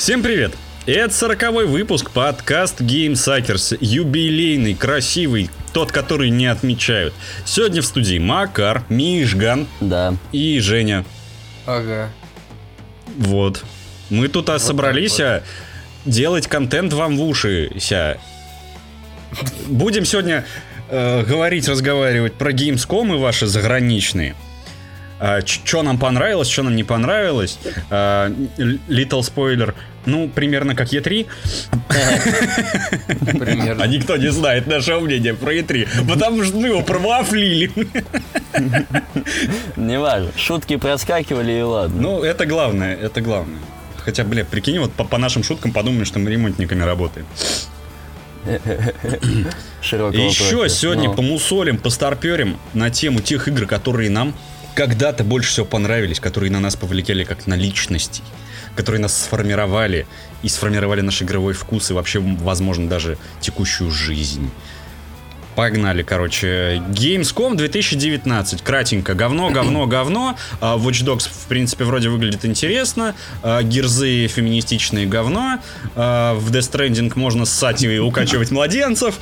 Всем привет! Это сороковой выпуск подкаст Game Suckers, юбилейный, красивый, тот, который не отмечают. Сегодня в студии Макар, Мишган Да. и Женя. Ага. Вот. Мы тут а, собрались так а, делать контент вам в уши. ся. Будем сегодня э, говорить, разговаривать про Gamescom и ваши заграничные. Что нам понравилось, что нам не понравилось. А, Little спойлер. Ну, примерно как E3. Примерно. А никто не знает нашего мнения про E3, потому что мы его провафлили. Неважно. Шутки проскакивали и ладно. Ну, это главное, это главное. Хотя, бля, прикинь, вот по, по нашим шуткам подумаем, что мы ремонтниками работаем. Еще профиля. сегодня Ну, помусолим, постарперим на тему тех игр, которые нам когда-то больше всего понравились, которые на нас повлияли как на личностей, которые нас сформировали и сформировали наш игровой вкус и вообще, возможно, даже текущую жизнь. Погнали, короче. Gamescom 2019. Кратенько. Говно, говно, говно. А, Watch Dogs, в принципе, вроде выглядит интересно. А, Гирзы феминистичные говно. А, В Death Stranding можно ссать и укачивать младенцев.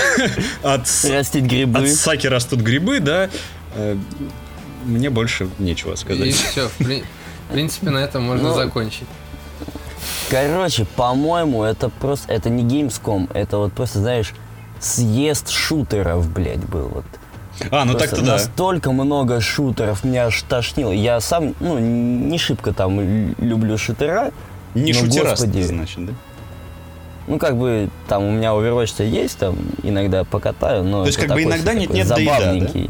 От, Растить грибы. от саки растут грибы, да. Мне больше нечего И сказать. все, в при- в принципе, на этом можно Ну, закончить. Короче, по-моему, это просто... Это не Gamescom, это вот просто, знаешь, съезд шутеров, блядь, был. Вот. А, ну так-то да. Настолько много шутеров, меня аж тошнило. Я сам, ну, не шибко там люблю шутера. Не ну, господи. значит, да? Ну, как бы, там у меня Overwatch есть, там иногда покатаю, но То есть, как бы иногда нет-нет, да и да, да?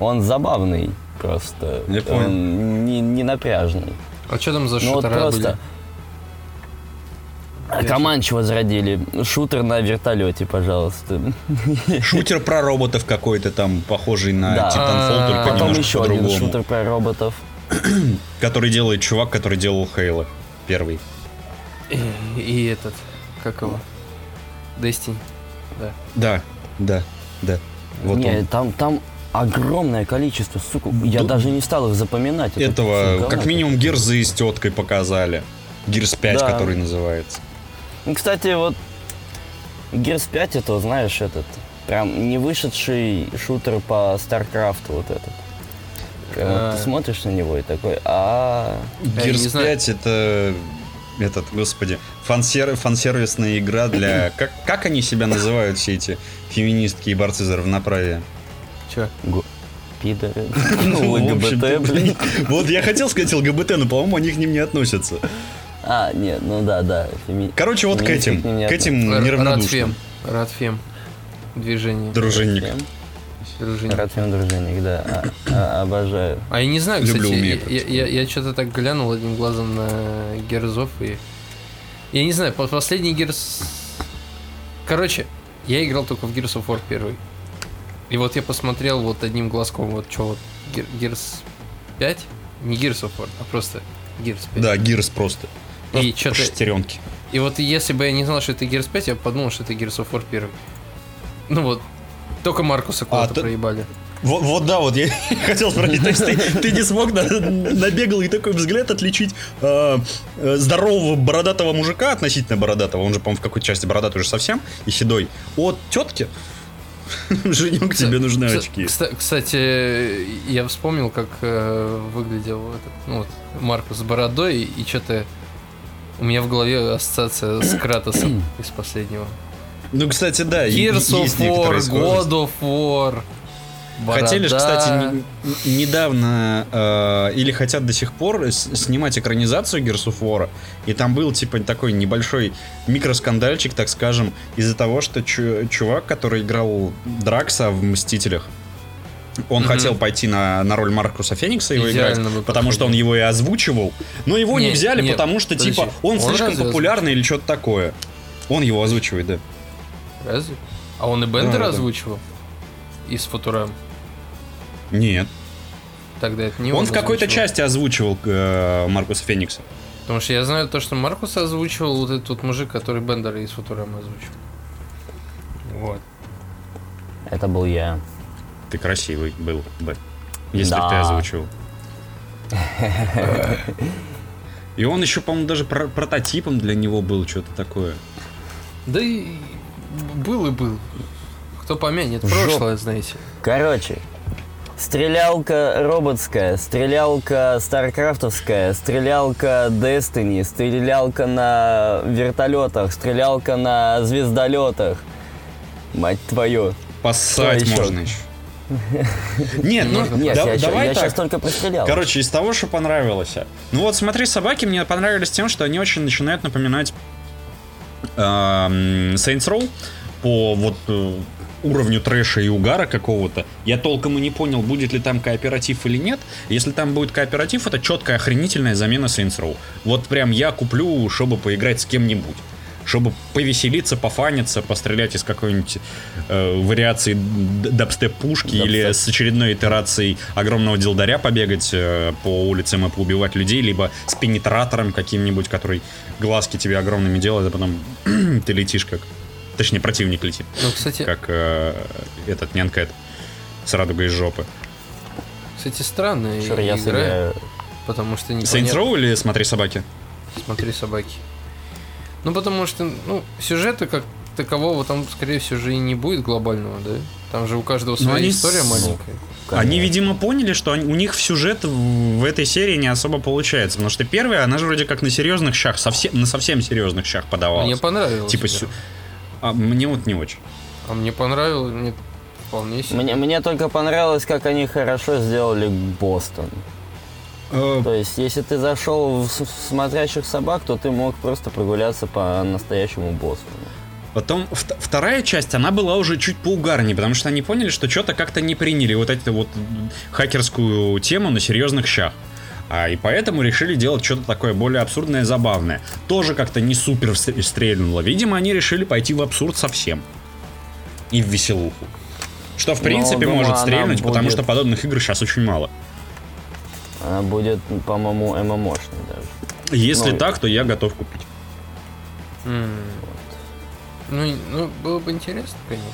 Он забавный просто. Я понял. Он не, не напряжный. А что там за Ну, вот шутера просто... А Команчи возродили. Шутер на вертолете, пожалуйста. Шутер про роботов какой-то там, похожий на Да. Titanfall, только А, Потом немножко еще один по-другому. шутер про роботов. Который делает чувак, который делал Хейла. Первый. были? И, и этот, как его? Destiny. Да. Да, да, да. Вот не, он. там, там огромное количество, сука. Я Ду- даже не стал их запоминать. Это Этого, всё как минимум, Герзы с теткой показали. Гирс 5, Да. который называется. Ну, Кстати, вот Gears 5 это, знаешь, этот прям не вышедший шутер по StarCraft вот этот. Вот А. ты смотришь на него и такой, а Гирс не знаю. 5 это этот, господи, фансер, фансервисная игра для... Как, как они себя называют, все эти феминистки и борцы за равноправие? Че? го- пидоры, Ну, ЛГБТ, блин. Вот я хотел сказать ЛГБТ, но, по-моему, они к ним не относятся. А, нет, ну да, да. феми- Короче, вот к этим, к этим неравнодушным. Радфем. Движение. Дружинник. Дружинник. Радфем дружинник, да. А- а- Обожаю. А я не знаю, Люблю, кстати, умею, я, я, я что-то так глянул одним глазом на Герзов и... Я не знаю, по- последний Герс... Короче, я играл только в Gears of War первый. И вот я посмотрел вот одним глазком, вот что вот, Gears 5? Не Gears of War, а просто Gears 5. Да, Гирс просто. И Просто что-то... шестеренки. И вот если бы я не знал, что это Gears 5, я бы подумал, что это Gears of War первый. Ну вот, только Маркуса куда-то А, проебали. Вот, вот да, вот я хотел спросить, то есть ты, ты не смог на, на беглый такой взгляд отличить э, э, здорового бородатого мужика относительно бородатого, он же, по-моему, в какой-то части бородатый уже совсем, и седой, от тетки? Женек, тебе нужны очки. кста- Кстати, я вспомнил, как э, выглядел этот, ну, вот, Маркус с бородой, и, что-то у меня в голове ассоциация с Кратосом из последнего. Ну, кстати, да, Gears of War, God of War. Хотели же, борода. кстати, не- недавно э, или хотят до сих пор с- снимать экранизацию War, и там был типа такой небольшой микроскандальчик, так скажем, из-за того, что чу- чувак, который играл Дракса в Мстителях, он Мгм. хотел пойти на, на роль Маркуса Феникса его Идеально играть, бы потому что он его и озвучивал, но его не, Не, взяли, не, потому что подожди, типа он, он слишком популярный или что-то такое. Он его озвучивает, да. Разве? А он и Бендер Да, да. озвучивал? Из Футурам. Нет. Тогда это не он он в какой-то части озвучивал э, Маркуса Феникса. Потому что я знаю то, что Маркус озвучивал вот этот вот мужик, который Бендера из Футурама озвучил. Вот. Это был я. Ты красивый был бы. Если бы Да. ты озвучивал. И он еще, по-моему, даже про- прототипом для него был, что-то такое. Да и был и был. Кто помянет прошлое, знаете. Короче, стрелялка роботская, стрелялка старкрафтовская, стрелялка Destiny, стрелялка на вертолетах, стрелялка на звездолетах. Мать твою. Поссать еще? можно еще. Нет, ну Нет, да- я, давай я так. сейчас только прострелял. Короче, из того, что понравилось. Ну вот смотри, собаки мне понравились тем, что они очень начинают напоминать эм, Saints Row по вот э, уровню трэша и угара какого-то. Я толком и не понял, будет ли там кооператив или нет. Если там будет кооператив, это четкая охренительная замена Saints Row. Вот прям я куплю, чтобы поиграть с кем-нибудь. Чтобы повеселиться, пофаниться, пострелять из какой-нибудь э, вариации дабстеп-пушки Дабстеп. или с очередной итерацией огромного дилдаря побегать э, по улицам и поубивать людей, либо с пенетратором каким-нибудь, который глазки тебе огромными делает, а потом ты летишь как... Точнее, противник летит, Ну, кстати, как э, этот нянкает с радугой из жопы. кстати, странная Чур, я игра, потому что не Saints Row или Смотри собаки? Смотри собаки. Ну, потому что, ну, сюжета как такового там, скорее всего, же и не будет глобального, да? Там же у каждого Ну, своя они история с- маленькая. Они, Конечно. видимо, поняли, что они- у них в сюжет в в этой серии не особо получается. Потому что первая, она же вроде как на серьезных щах, совсем, на совсем серьезных щах подавалась. Мне понравилось. Типа да. сю- А мне вот не очень. А мне понравилось, мне вполне себе. Мне, мне только понравилось, как они хорошо сделали Бостон. Э, То есть, если ты зашел в, смотрящих собак, то ты мог просто прогуляться по настоящему Бостону. Потом вт- вторая часть, она была уже чуть поугарнее, потому что они поняли, что что-то как-то не приняли вот эту вот хакерскую тему на серьезных щах. А, и поэтому решили делать что-то такое более абсурдное и забавное. Тоже как-то не супер стрельнуло. Видимо, они решили пойти в абсурд совсем. И в веселуху. Что, в Ну, принципе, думаю, может стрельнуть, потому будет- что подобных игр сейчас очень мало. Она будет, по-моему, ММОшной даже. Если Ну, так, то я готов купить. М. Ну, и- ну, было бы интересно, конечно.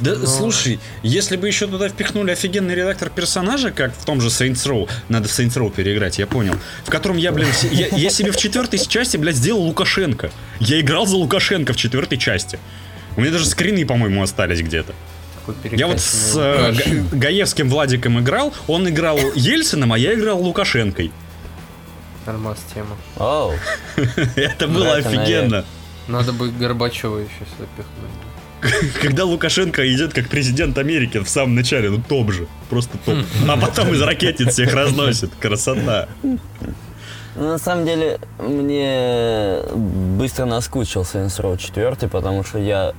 Да, Но- слушай, если бы еще туда впихнули офигенный редактор персонажа, как в том же Saints Row, надо в Saints Row переиграть, я понял, в котором я, блин, я, я себе в четвертой части, блядь, сделал Лукашенко. Я играл за Лукашенко в четвертой части. У меня даже скрины, по-моему, остались где-то. Я вот с э. Га- Гаевским Владиком играл, он играл Ельцином, а я играл Лукашенкой. Нормас тема. Оу, Это было офигенно. Надо бы Горбачева еще сюда пихнуть. Когда Лукашенко идет как президент Америки в самом начале, ну топ же, просто топ. А потом из ракетниц всех разносит. Красота. Ну, на самом деле, мне быстро наскучил Saints Row 4, потому что я,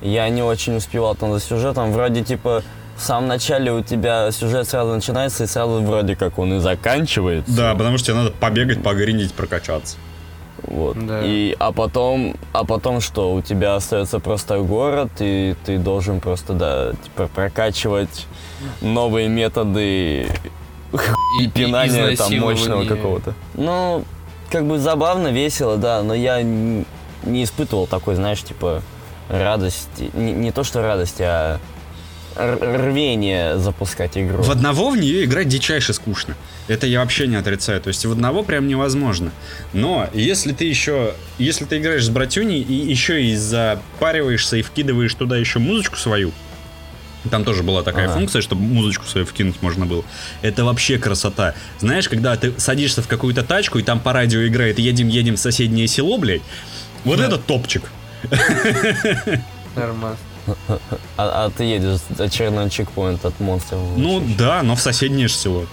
я не очень успевал там за сюжетом. Вроде, типа, в самом начале у тебя сюжет сразу начинается, и сразу вроде как он и заканчивается. Да, потому что тебе надо побегать, погриндить, прокачаться. Вот. Да. И, а потом, а потом что? У тебя остается просто город, и ты должен просто, да, типа, прокачивать новые методы И, пинания там мощного какого-то. Ну, как бы забавно, весело, да, но я н- не испытывал такой, знаешь, типа радости. Не, не то, что радости, а рвение запускать игру. В одного в нее играть дичайше скучно. Это я вообще не отрицаю. То есть в одного прям невозможно. Но если ты еще, если ты играешь с братюней и еще и запариваешься и вкидываешь туда еще музычку свою, там тоже была такая Ага. функция, чтобы музычку свою вкинуть можно было. Это вообще красота. Знаешь, когда ты садишься в какую-то тачку, и там по радио играет «Едем-едем в соседнее село», блядь, вот Да. это топчик. Нормас. А, а ты едешь очередной чекпоинт от монстров. Ну да, но в соседнее село.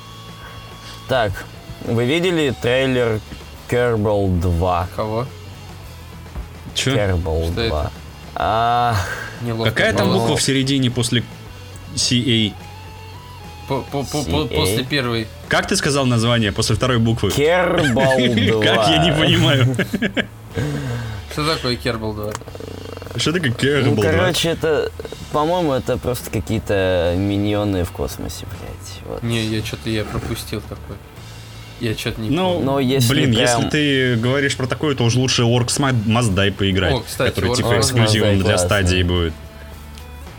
Так, вы видели трейлер Kerbal 2? Кого? Че? Kerbal Что 2. это? А, Неловко. Какая там буква в середине после CA? По- по- по- по- CA? После первой. Как ты сказал название после второй буквы? Kerbal 2. Как я не понимаю. Что такое Кербал 2? Что такое Ну, Kerbal 2? короче, это, по-моему, это просто какие-то миньоны в космосе, блядь. Вот. Не, я что-то я пропустил такой. Я что-то не Ну, помню. Но если блин, прям- если ты говоришь про такое, то уж лучше Orcs Must Die поиграть. О, кстати, который Orcs типа эксклюзивом для классный. стадии будет.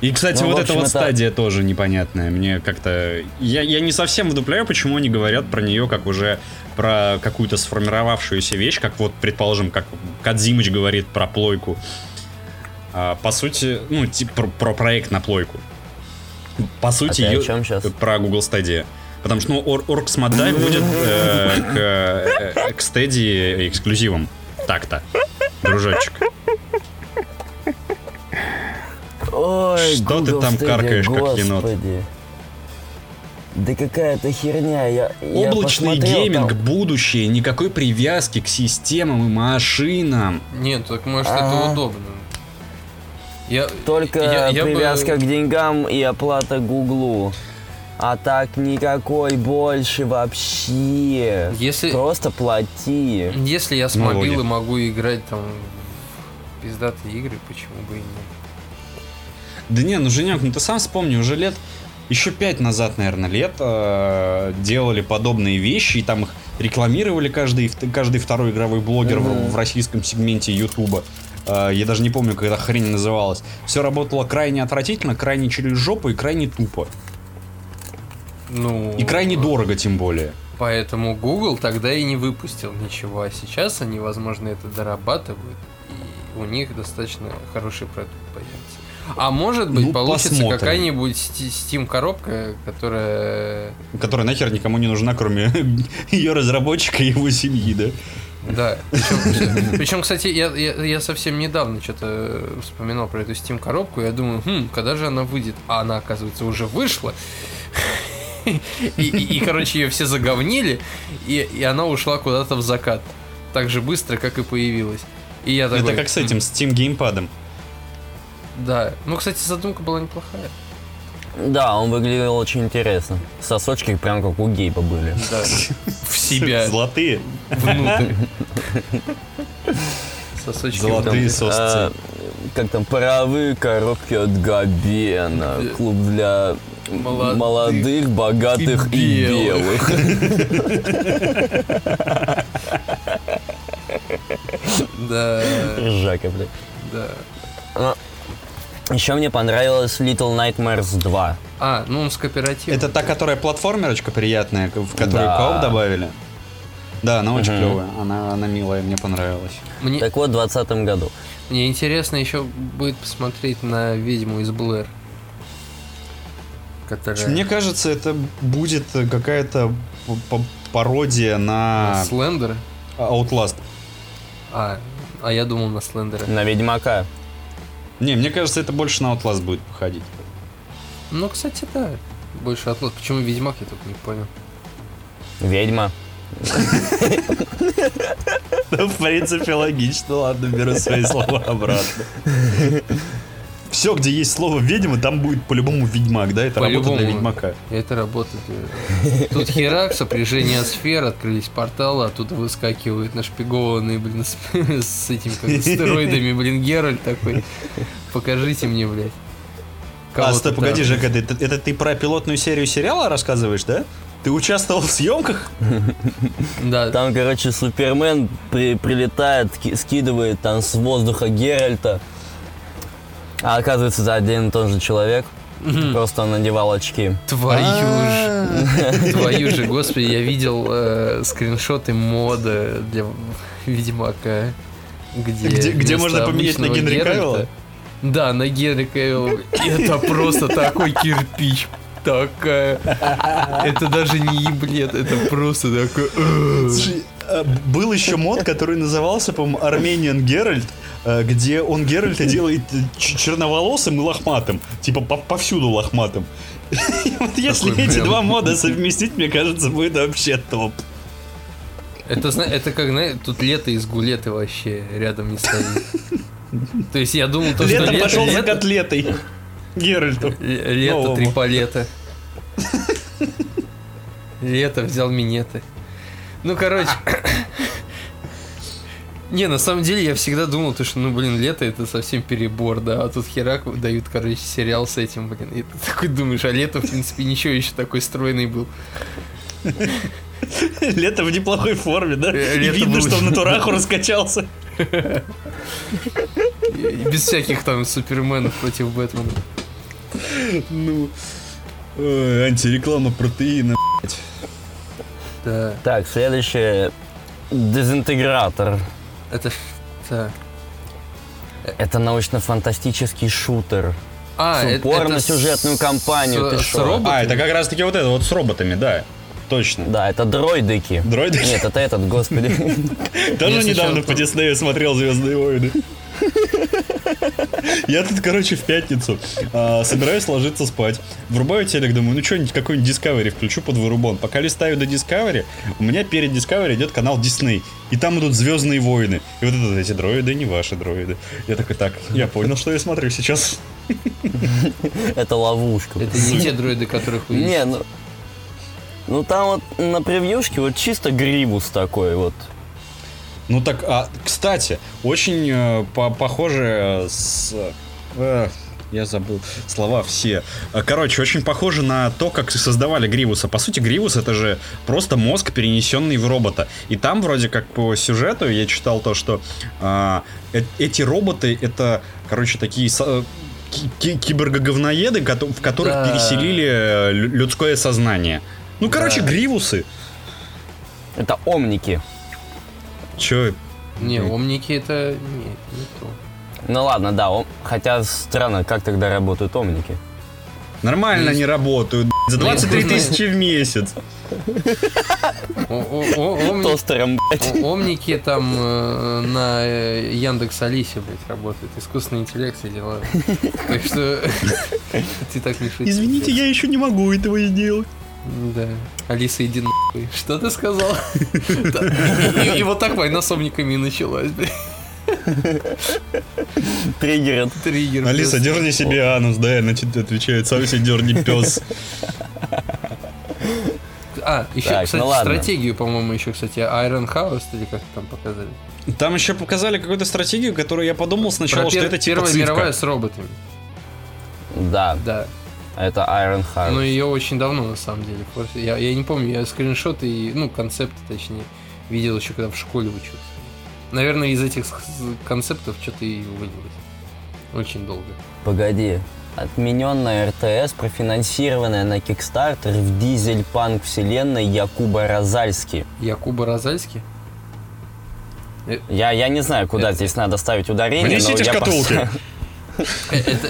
И, кстати, Ну, вот эта вот это- стадия тоже непонятная. Мне как-то... Я, я не совсем вдупляю, почему они говорят про нее как уже про какую-то сформировавшуюся вещь, как вот, предположим, как Кадзимыч говорит про плойку. А, по сути, ну, типа про, про проект на плойку. По сути, ты чём щас? про Google Stadia. Потому что, ну, Or- Orcs Dive будет э, к, э, к Stadia эксклюзивом. Так-то, дружочек. Ой, Что ты Google там Stadia, каркаешь, как енот? господи. Да какая-то херня. Я, я Облачный посмотрел, гейминг, там- будущее, никакой привязки к системам и машинам. Нет, так может Ага. это удобно. Я, Только я- я бы- привязка к деньгам и оплата Гуглу. А так никакой больше вообще. Если- Просто плати. Если я с Налоги. мобилы могу играть там в пиздатые игры, почему бы и нет? Да не, ну Женек, ну ты сам вспомни, уже лет, еще пять назад, наверное, лет э, делали подобные вещи, и там их рекламировали каждый, каждый второй игровой блогер в- Мгм. в, российском сегменте Ютуба. Э, я даже не помню, как эта хрень называлась. Все работало крайне отвратительно, крайне через жопу и крайне тупо. Ну, И крайне дорого, тем более. Поэтому Google тогда и не выпустил ничего, а сейчас они, возможно, это дорабатывают, и у них достаточно хороший продукт появится. А может быть, Ну, получится какая-нибудь Steam коробка, которая Которая нахер никому не нужна, кроме ее разработчика и его семьи, да? Да. Причем, причем, кстати, я, я, я совсем недавно что-то вспоминал про эту Steam коробку. Я думаю, хм, когда же она выйдет? А она, оказывается, уже вышла. И, и- и, короче, ее все заговнили, и, и она ушла куда-то в закат. Так же быстро, как и появилась. И я такой, Это как с этим, с Steam геймпадом. Да. Ну, кстати, задумка была неплохая. Да, он выглядел очень интересно. Сосочки прям как у Гейба были. Да. В себя, Золотые. внутрь. Сосочки Золотые сосцы. А, как там, паровые коробки от Габена. Клуб для Молодых молодых, богатых и белых. Да, Жака, блядь. да. Еще мне понравилась Little Nightmares 2. А, ну он с кооперативом. Это та, которая платформерочка приятная, в которую Да. кооп добавили? Да, она очень Мгм. клевая. Она, она милая, мне понравилась. Мне, Так вот, в 2020 году. мне интересно еще будет посмотреть на ведьму из Блэр. Которая Мне кажется, это будет какая-то пародия на Слендер. Outlast. А, а я думал на Слендера. На Ведьмака. Не, мне кажется, это больше на Outlast будет походить. Ну, кстати, да. Больше отлот. Почему Ведьмак, я только не понял. Ведьма. Ну, в принципе, логично. Ладно, беру свои слова обратно. Все, где есть слово ведьма, там будет по-любому ведьмак, да? Это работа для ведьмака. Это работает. э, Тут Херак, сопряжение сфер, открылись порталы, оттуда выскакивают нашпигованные, блин, с, с этим, как стероидами, блин, Геральт такой. Покажите мне, блядь. А, стой, там. погоди, Жека, это, это ты про пилотную серию сериала рассказываешь, да? Ты участвовал в съемках? Да, Там, короче, Супермен при- прилетает, ки- скидывает там с воздуха Геральта. А оказывается, это один и тот же человек. Просто он надевал очки. твою А. же. Твою же, господи, я видел э, скриншоты мода для Ведьмака. Где, Где- где можно поменять на Генри Геральта- Кавилла? Да, на Генри Кавилла. Это просто такой кирпич. Такая. Это даже не еблет, это просто такой. Слушай, а, был еще мод, который назывался, по-моему, Armenian Геральт, где он Геральта делает э, черноволосым и лохматым. Типа по- повсюду лохматым. Вот если Такой эти два мода совместить, мне кажется, будет вообще топ. Это, это как, знаешь, тут лето из гулеты вообще рядом не стоит. То есть я думал, то, что Лето лето, пошел за лето, котлетой. Геральту. лето, Новому. три палета. Лето взял минеты. Ну, короче. Не, на самом деле я всегда думал, то, что, ну, блин, лето это совсем перебор, да, а тут херак дают, короче, сериал с этим, блин, и ты такой думаешь, а лето, в принципе, ничего еще такой стройный был. Лето в неплохой форме, да? Э, И лето видно, было что в натураху раскачался. Без всяких там суперменов против Бэтмена. Ну, ой, антиреклама протеина, Да. Так, следующее. Дезинтегратор. Это... Да. Это научно-фантастический шутер. А, С это- упор это на сюжетную с- кампанию, с- ты с шо? роботами? А, это как раз таки вот это вот с роботами, да. Точно. Да, это дроидыки. Дроидыки? Нет, это этот, господи. Тоже Мне недавно по Диснею смотрел Звездные войны. Я тут, короче, в пятницу а, собираюсь ложиться спать. Врубаю телек, думаю, ну что-нибудь, какой-нибудь Discovery включу под вырубон. Пока листаю до Discovery, у меня перед Discovery идет канал Disney. И там идут Звездные войны. И вот это, эти дроиды, не ваши дроиды. Я такой, так, я понял, что я смотрю сейчас. Это ловушка. Это не те дроиды, которых вы Не, ну... Ну там вот на превьюшке вот чисто гривус такой вот. Ну так, а, кстати, очень э, по- похоже с... э, я забыл слова все. Э, Короче, очень похоже на то, как создавали Гривуса. По сути, Гривус это же просто мозг, перенесенный в робота. И там вроде как по сюжету я читал то, что а, э- эти роботы это, короче, такие со- ки- ки- киборгоговноеды, кото- в которых Да. переселили э, лю- людское сознание. Ну, короче, Да. Гривусы. Это омники. Че, Не, омники это... Не, не то. Ну ладно, да, ом- хотя странно, как тогда работают омники. Нормально они работают, б***ь, за Ну, 23 ну, тысячи в месяц. Тостером, блядь. Омники там э, на э, Яндекс Алисе, блядь, работают. Искусственный интеллект и дела. Так что ты так не шутишь. Извините, я еще не могу этого сделать. Да. Алиса, иди нахуй. Что ты сказал? И вот так война с омниками и началась, блядь. Триггерит. Триггер. Алиса, дерни себе анус, да, она тебе отвечает, сам себе дерни пес. А, еще, Так, кстати, ну стратегию, по-моему, еще, кстати, Iron House или как там показали. Там еще показали какую-то стратегию, которую я подумал сначала, Про что пер- это типа Первая мировая цифка. с роботами. Да, Да. Это Iron Heart. Но ее очень давно, на самом деле. Я, я не помню, я скриншоты и, ну, концепты, точнее, видел еще, когда в школе учился. Наверное, из этих концептов что-то и вылилось. Очень долго. Погоди. Отмененная РТС, профинансированная на Kickstarter в дизель-панк вселенной Якуба Розальски. Якуба Розальский? Я, я не знаю, куда Это- здесь надо ставить ударение, но Внесите я шкатулки. подожди,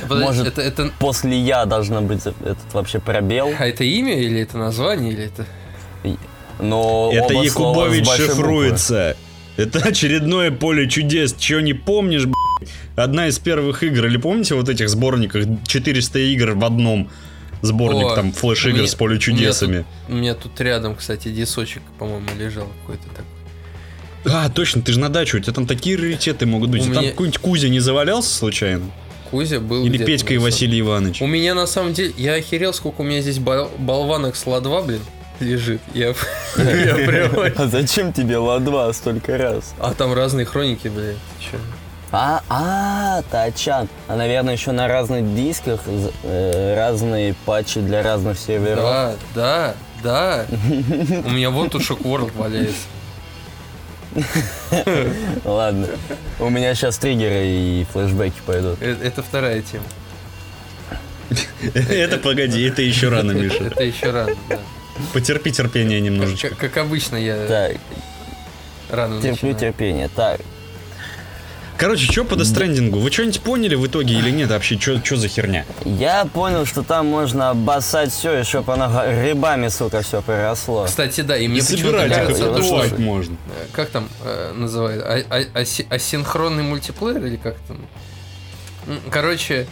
Может- это, это, После я должно быть этот вообще пробел. а это имя или это название, или это... Но Это Якубович шифруется. Это очередное поле чудес. Чего не помнишь? Одна из первых игр. Или помните вот этих сборниках 400 игр в одном? Сборник О, там флеш-игр с поле чудесами. У меня тут рядом, кстати, дисочек, по-моему, лежал какой-то такой. А, точно, ты же на дачу, у тебя там такие раритеты могут быть. У Там меня- какой-нибудь Кузя не завалялся случайно? Кузя был Или Петька и Василий Иванович? У меня на самом деле, я охерел, сколько у меня здесь бол- болванок с ла-2, блин, лежит. Я, я прямо... А зачем тебе ла-2 столько раз? А там разные хроники, блядь. Че? А, а, тачан. А, наверное, еще на разных дисках э, разные патчи для разных серверов. Да, да, да. У меня вот тут Shock World валяется. Ладно. У меня сейчас триггеры и флешбеки пойдут. Э, Это вторая тема. Это погоди, это еще рано, Миша. Это еще рано, да. Потерпи терпение немножечко. Как, обычно, я Так, рано терплю терпение. Так, Короче, что по дестрендингу? Вы что-нибудь поняли в итоге или нет вообще? Что за херня? я понял, что там можно обоссать все, и чтоб оно грибами, сука, все приросло. Кстати, да, и мне почему-то кажется, это можно. э, как там э, называют, а- а- аси- асинхронный мультиплеер или как там? Короче,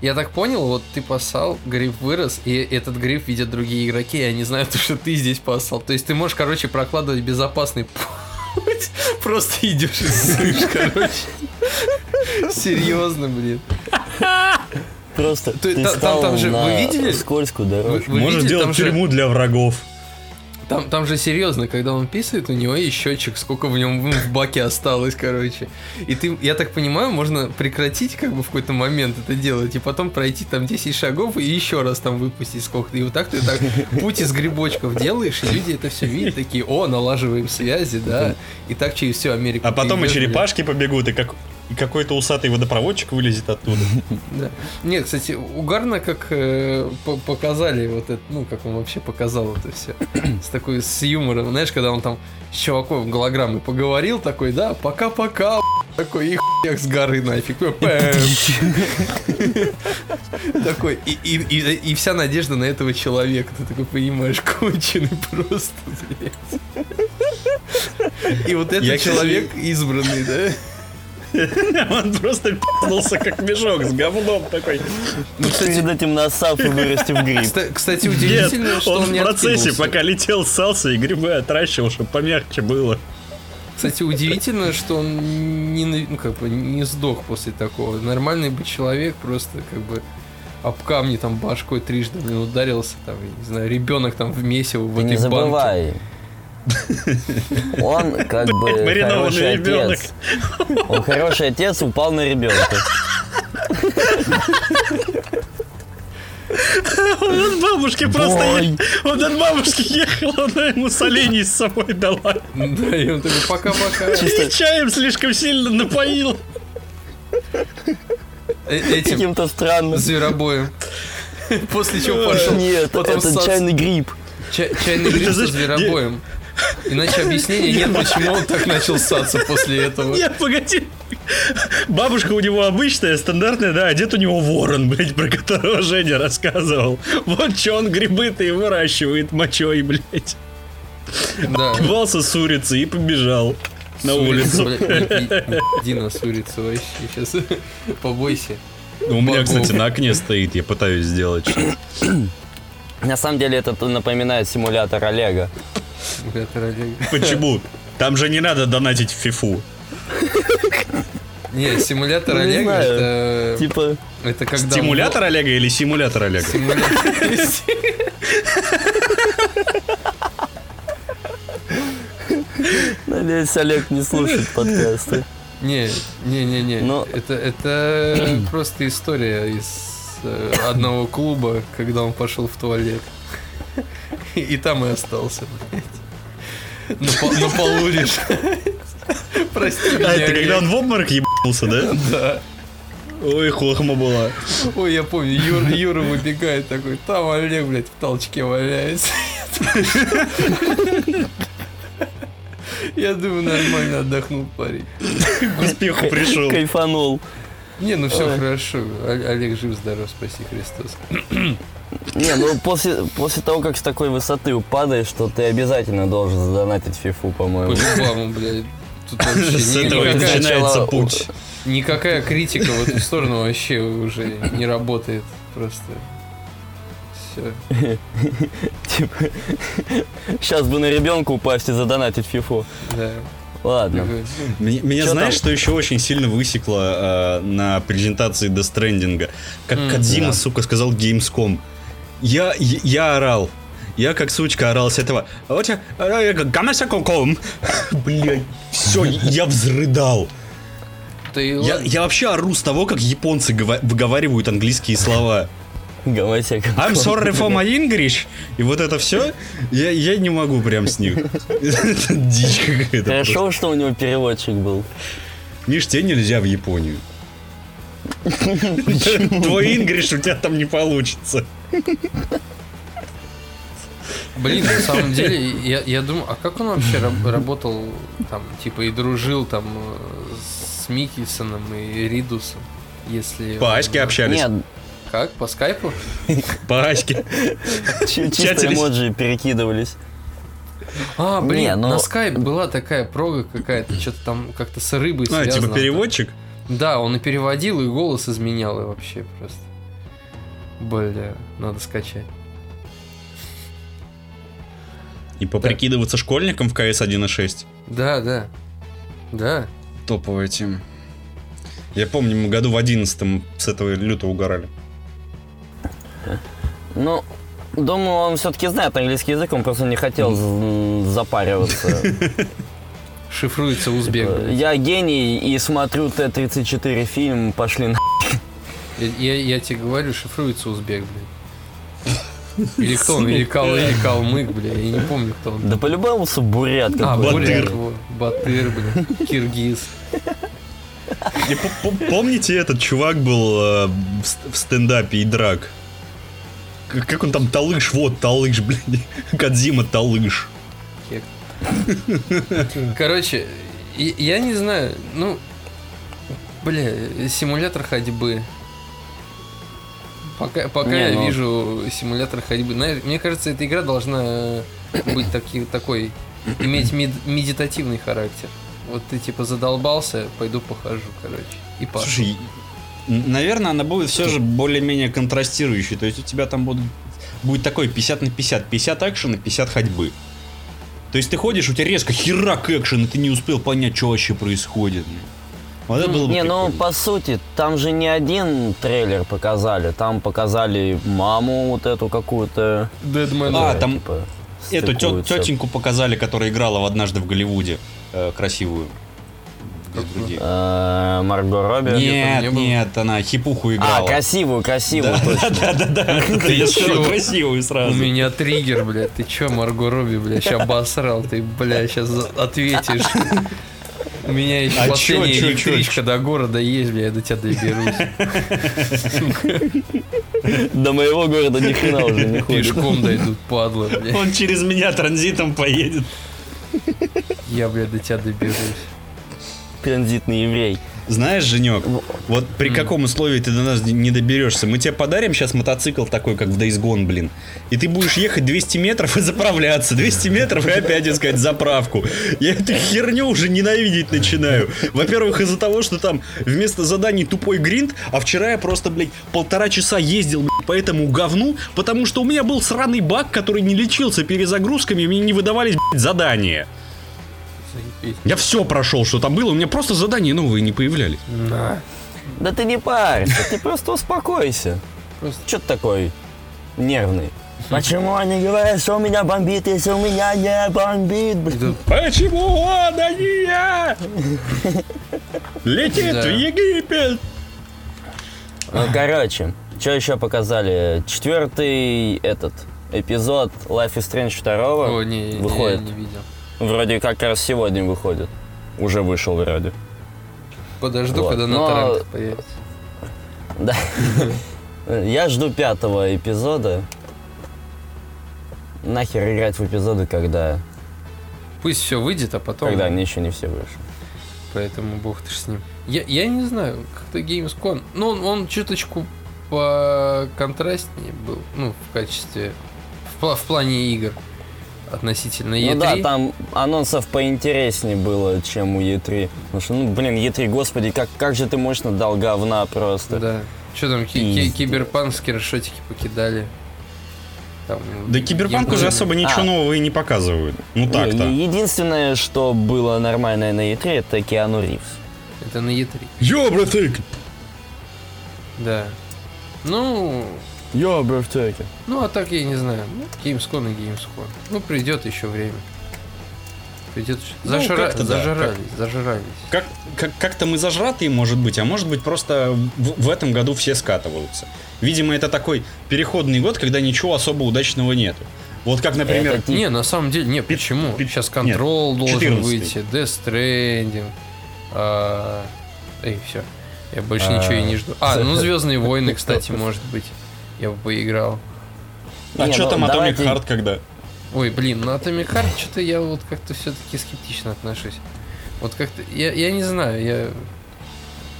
я так понял, вот ты поссал, гриб вырос, и этот гриб видят другие игроки, и они знают, что ты здесь поссал. То есть ты можешь, короче, прокладывать безопасный путь, просто идешь и ссышь, короче. Серьезно, блин. Просто Ты- ты та- там- стал там же- вы на видели? скользкую дорожку. Вы Можно видели, сделать там же- тюрьму для врагов. Там, там же серьезно, когда он писает, у него есть счетчик, сколько в нем в баке осталось, короче. И ты, я так понимаю, можно прекратить как бы в какой-то момент это делать, и потом пройти там 10 шагов и еще раз там выпустить сколько-то. И вот так ты так путь из грибочков делаешь, и люди это все видят, такие, о, налаживаем связи, да. И так через всю Америку. А потом и черепашки побегут, и как... и какой-то усатый водопроводчик вылезет оттуда. Да. Нет, кстати, угарно, как э, по- показали вот это, ну, как он вообще показал это все. С такой, с юмором. Знаешь, когда он там с чуваком голограммой поговорил, такой, да, пока-пока, такой, и хуяк с горы нафиг. Такой, и, и, и, и вся надежда на этого человека. Ты такой понимаешь, конченый просто, блядь. И вот этот человек избранный, да? Он просто пи***нулся как мешок с говном такой. Ну, кстати, Перед этим на сапу вырасти в гриб. Кста- Кстати, Нет, удивительно, что он, он в не процессе, пока летел, ссался и грибы отращивал, чтобы помягче было. Кстати, удивительно, что он не, ну, как бы, не сдох после такого. Нормальный бы человек просто как бы об камни там башкой трижды блин, ударился, там, я не знаю, ребенок там в месиво в Ты не этой банке. Он как бы хороший ребенок. отец. Он хороший отец, упал на ребенка. Он от бабушки просто... Ой. е- Он от бабушки ехал, она ему солений с собой дала. Да, и он такой, пока-пока. И чаем слишком сильно напоил. Э, Этим Каким-то странным. зверобоем. После чего пошел Нет, потом это чайный гриб. Ча- чайный гриб со зверобоем. Иначе объяснения нет, почему он так начал ссаться после этого. Нет, погоди. Бабушка у него обычная, стандартная, да, а дед у него ворон, блядь, про которого Женя рассказывал. Вот что он грибы-то и выращивает мочой, блядь. Да. Пивался с улицы и побежал на С улицы, улицу. Иди на с улицы вообще. Сейчас побойся. У меня, кстати, на окне стоит, я пытаюсь сделать что-то. На самом деле это напоминает симулятор Олега. Почему? Там же не надо донатить в фифу. Не, симулятор Ну, не Олега знаю. это, Типа, это когда... Стимулятор Олега или симулятор Олега? Надеюсь, Олег не слушает подкасты. Не, не, не, не. Но- Это, это просто история из э, одного клуба, когда он пошел в туалет. И там и остался, блядь. На, на полу. Прости меня, А, это когда он в обморок ебнулся, да? Да. Ой, хохма была. Ой, я помню, Юра, Юра выбегает такой, там Олег, блядь, в толчке валяется. Я думаю, нормально отдохнул парень. К успеху пришел. Кайфанул. Не, ну все хорошо. Олег жив-здоров, спаси Христос. Не, ну после, после того, как с такой высоты упадаешь, что ты обязательно должен задонатить фифу, по-моему. По-любому, блядь. Тут вообще С этого и никакая, начинается путь. никакая критика в эту сторону вообще уже не работает. Просто все. Типа, сейчас бы на ребенка упасть и задонатить фифу. Да. Ладно. Меня, меня знаешь, там? что еще очень сильно высекло э, на презентации Stranding? Как М, Кадзима, да. сука, сказал Gamescom. Я, я, я орал. Я как сучка орал с этого. Вот я, э, Гамасакоком. Блядь, все, я взрыдал. Да и Я, я вообще ору с того, как японцы гова- выговаривают английские слова. I'm sorry for my English. И вот это все, я, я не могу прям с них. Это дичь какая-то. просто. Хорошо, что у него переводчик был. Миш, тебе нельзя в Японию. Твой English у тебя там не получится. Блин, на самом деле, я, я думаю, а как он вообще раб- работал там, типа, и дружил там э, с Микельсоном и Ридусом, если... По он- Аське общались. Нет, Как? По скайпу? По Аське. чи- чисто эмоджи перекидывались. А, блин, Не, но- на скайп была такая прога какая-то, что-то там как-то с рыбой А, связано. типа переводчик? Да, он и переводил, и голос изменял, и вообще просто. Бля, надо скачать. И поприкидываться школьником в КС 1.6. Да, да. Да. Топовая тема. Я помню, мы году в 11 с этого люто угорали. Ну, думаю, он все-таки знает английский язык, он просто не хотел запариваться. Шифруется узбек. Я гений и смотрю Т-34 фильм, пошли на... Я, я, я тебе говорю, шифруется узбек, блядь. Или кто он? Или, кал, или калмык, бля, я не помню, кто он. Да по-любому бурят А, какой-то. бурят, Батыр. бля, киргиз. Помните, этот чувак был э, в ст- в стендапе и драк? Как он там, Талыш, вот, Талыш, блин. Кадзима Талыш. Короче, я не знаю, ну, бля, симулятор ходьбы. Пока, пока Не, я ну- вижу симулятор ходьбы, знаешь, мне кажется, эта игра должна быть таки, такой, иметь мед- медитативный характер. Вот ты типа задолбался, пойду похожу, короче. И пошел. Слушай, наверное, она будет все же более-менее контрастирующей. То есть у тебя там будут, будет такой 50 на 50. 50 экшена, 50 ходьбы. То есть ты ходишь, у тебя резко херак экшен, и ты не успел понять, что вообще происходит. Вот это было бы Не, ну по сути, там же не один трейлер показали, там показали маму вот эту какую-то. Deadman. А, там типа, Эту стыкуются. тетеньку показали, которая играла в однажды в Голливуде. э, красивую. Э, Марго Робби. Нет, не было. нет, она хипуху А, играла. красивую, красивую, точно. Да-да-да. Я сказал красивую У сразу. меня триггер, блядь. Ты чё, Марго Робби, блядь, сейчас обосрал. Ты, блядь, сейчас ответишь. У меня еще А чё, последняя чё, чё, электричка до города есть, блядь, я до тебя доберусь. До моего города ни хрена уже не ходит. Пешком дойдут, падла. Он через меня транзитом поедет. Я, блядь, до тебя доберусь. Транзитный еврей. Знаешь, Женек, вот при каком условии ты до нас не доберешься? Мы тебе подарим сейчас мотоцикл такой, как в Days Gone, блин. И ты будешь ехать 200 метров и заправляться. 200 метров и опять искать заправку. Я эту херню уже ненавидеть начинаю. Во-первых, из-за того, что там вместо заданий тупой гринд, а вчера я просто, блядь, полтора часа ездил, блядь, по этому говну, потому что у меня был сраный баг, который не лечился перезагрузками, и мне не выдавались, блядь, задания. Заебись. Я все прошел, что там было, у меня просто задания новые не появлялись. На. Да ты не парься, ты просто успокойся. Просто- Че ты такой нервный? Почему они говорят, что у меня бомбит, если у меня не бомбит? Да, Почему он, а не я? Летит Да. в Египет. Ну, короче, что еще показали? Четвертый этот эпизод Life is Strange 2 О, не, не, выходит. я не видел. Вроде как раз сегодня выходит. Уже вышел вроде. Подожду, Вот, когда на но- торрентах появится. Да. Я жду пятого эпизода. Нахер играть в эпизоды, когда, Пусть все выйдет, а потом... когда они еще не все вышли. Поэтому бог ты ж с ним. Я, я не знаю, как-то Gamescom. Ну, он, он чуточку поконтрастнее был, ну, в качестве, в, в плане игр относительно E3. Ну да, там анонсов поинтереснее было, чем у E3. Потому что, ну, блин, E3, господи, как, как же ты мощно дал говна просто. Да. Что там, ки- ки- Пиздец. киберпанк скриншотики покидали. Там, Да Киберпанк уже особо ничего А. нового и не показывают. Ну так-то. Единственное, что было нормальное на E3, это Киану Ривз. Это на E3. Ёбратык! Да. Ну, Йо, братеки. ну а так я не знаю. Ну, Gamescom и Gamescom. Ну, придет еще время. Придет еще. Ну, как-то да, зажрались, зажрались. Как, как, как-то мы зажратые, может быть, а может быть просто в, в этом году все скатываются. Видимо, это такой переходный год, когда ничего особо удачного нету. Вот как, например, Это Не, на самом деле, не, почему? пи- Сейчас нет, Control должен 14-й. выйти, Death Stranding. а, Эй, все. Я больше А. ничего и не жду. А, ну Звездные войны, кстати, может быть. Я бы поиграл. а Не, что ну, там Atomic давайте- Heart когда? Ой, блин, на Atomic Heart что-то я вот как-то все-таки скептично отношусь. Вот как-то, я, я не знаю, я...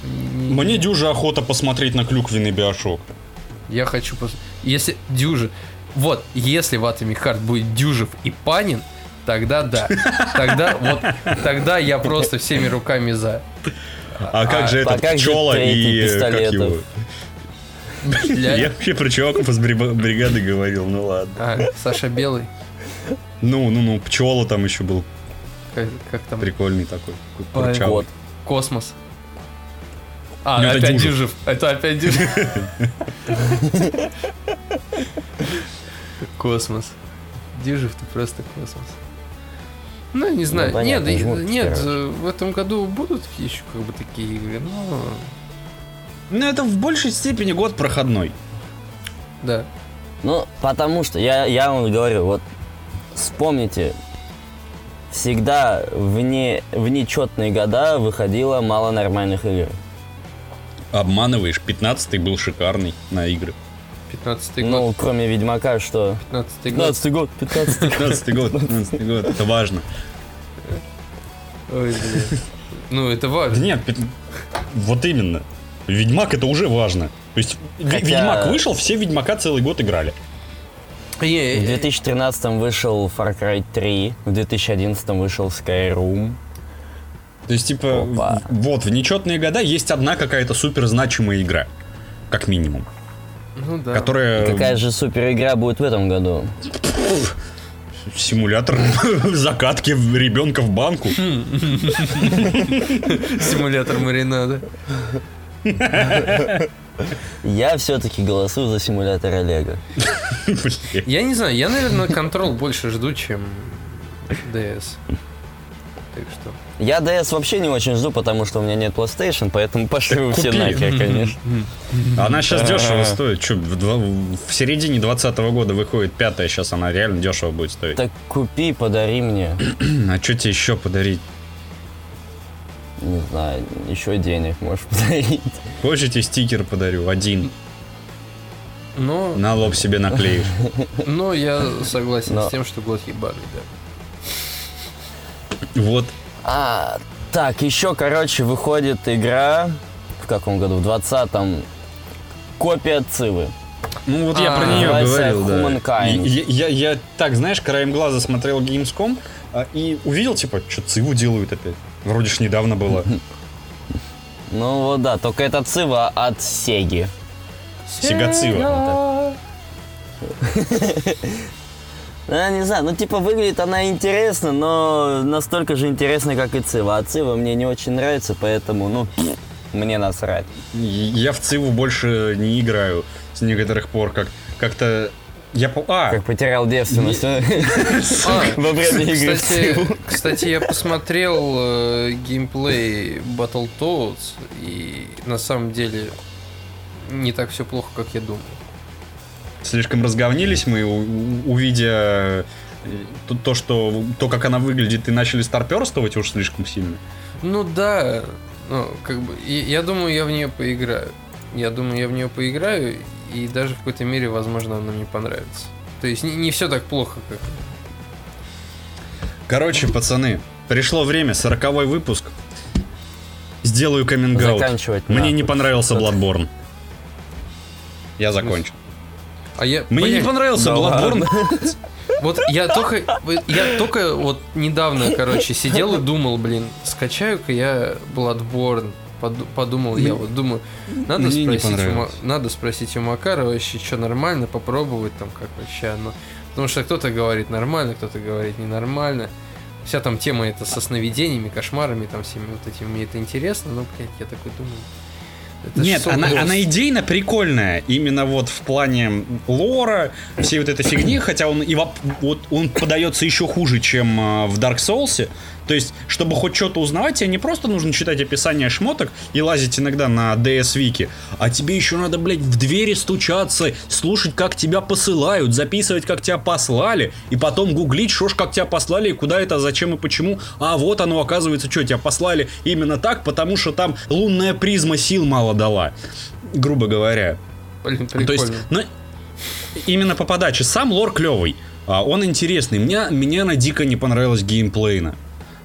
не- Мне дюжа охота посмотреть на клюквенный биошок. Я хочу... пос- Если Дюжи... Вот, если в Atomic Heart будет Дюжев и Панин, тогда да. Тогда вот, тогда я просто всеми руками за. А, как же а этот же пчела и как пистолетов? Я вообще про чуваков из бри- бригады говорил, ну ладно. А, Саша Белый, Ну, ну, ну, пчела там еще был как, как там? прикольный такой. Курчавый. Вот. Космос. А, Ну, это опять Дюжев. Дюжев. Это опять Дюжев. Космос. Дюжев, ты просто космос. Ну, не знаю. Ну, понятно, нет, нет, в этом году будут еще как бы такие игры, но... Ну, это в большей степени год проходной. всегда в, не, в нечетные года выходило мало нормальных игр. Обманываешь, 15-й был шикарный на игры. 15 год. Ну, кроме Ведьмака, что... 15 год. 15 год, 15 год. 15-й год, 15 год, это важно. Ой, блин. Ну, это Да важно. нет, вот именно. Ведьмак это уже важно. То есть Хотя- Ведьмак вышел, все Ведьмака целый год играли. В э, 2013 вышел Far Cry 3, в 2011 вышел Skyrim. То есть, типа, Опа. в- вот, в нечетные года есть одна какая-то супер значимая игра. Как минимум. ну да. Которая... Какая же супер игра будет в этом году? Симулятор закатки ребенка в банку. Симулятор маринада. Я все-таки голосую за симулятор Олега. Я не знаю, я, наверное, контрол больше жду, чем DS. Так что... Я DS вообще не очень жду, потому что у меня нет PlayStation, поэтому пошли вы все нахер, конечно. Она сейчас дешево стоит. Че, в, два- в середине 2020 года выходит пятая, сейчас она реально дешево будет стоить. Так купи, подари мне. А что тебе еще подарить? Не знаю, еще денег можешь подарить. Хочешь, я тебе стикер подарю? Один. Но, На лоб себе наклеишь. но я согласен Но- с тем, что год ебаный, да. Вот. А, так, еще, короче, выходит игра в каком году? В 20-м. Копия Цивы. Ну вот я А, про нее говорил, да. Я, я, я так, знаешь, краем глаза смотрел Gamescom а, и увидел, типа, что Циву делают опять. Вроде ж недавно было. Ну вот да, только это Цива от Сеги. Сега Цива. Я не знаю, ну типа выглядит она интересно, но настолько же интересно, как и Цива. А Цива мне не очень нравится, поэтому, ну, мне насрать. Я в Циву больше не играю с некоторых пор, как как-то... Я по... А, Как потерял девственность во время игры кстати, я посмотрел э, геймплей Battletoads, и на самом деле не так все плохо, как я думал. слишком разговнились мы, увидя э, то, то, что то, как она выглядит, и начали старперствовать уж слишком сильно. Ну да, ну, как бы, и- я думаю, я в нее поиграю. Я думаю, я в нее поиграю, и даже в какой-то мере, возможно, она мне понравится. То есть не, все так плохо, как... Короче, пацаны, пришло время, сороковой выпуск. Сделаю каминг Заканчивать Мне не понравился. Bloodborne. Я закончил. А я, Мне не блин, понравился да Bloodborne. Вот я только, я только вот недавно, короче, сидел и думал, блин, скачаю-ка я Bloodborne. Поду- Подумал я, вот думаю, надо мне спросить, у, надо спросить у Макара вообще, что нормально, попробовать там как вообще оно. Потому что кто-то говорит нормально, кто-то говорит ненормально. Вся там тема это со сновидениями, кошмарами, там всеми вот этими, мне это интересно, но, блядь, я такой думаю. это Нет, она, Souls. она идейно прикольная. Именно вот в плане лора, всей вот этой фигни, хотя он и воп- вот он подается еще хуже, чем э, в Dark Souls. То есть, чтобы хоть что-то узнавать, тебе не просто нужно читать описание шмоток и лазить иногда на DS Wiki, а тебе еще надо, блядь, в двери стучаться, слушать, как тебя посылают, записывать, как тебя послали, и потом гуглить, что ж, как тебя послали, и куда это, зачем и почему. А вот оно, оказывается, что, тебя послали именно так, потому что там лунная призма сил мало дала, грубо говоря. Блин, То есть, ну, именно по подаче. Сам лор клевый. а, Он интересный. Мне, мне она дико не понравилась геймплейно.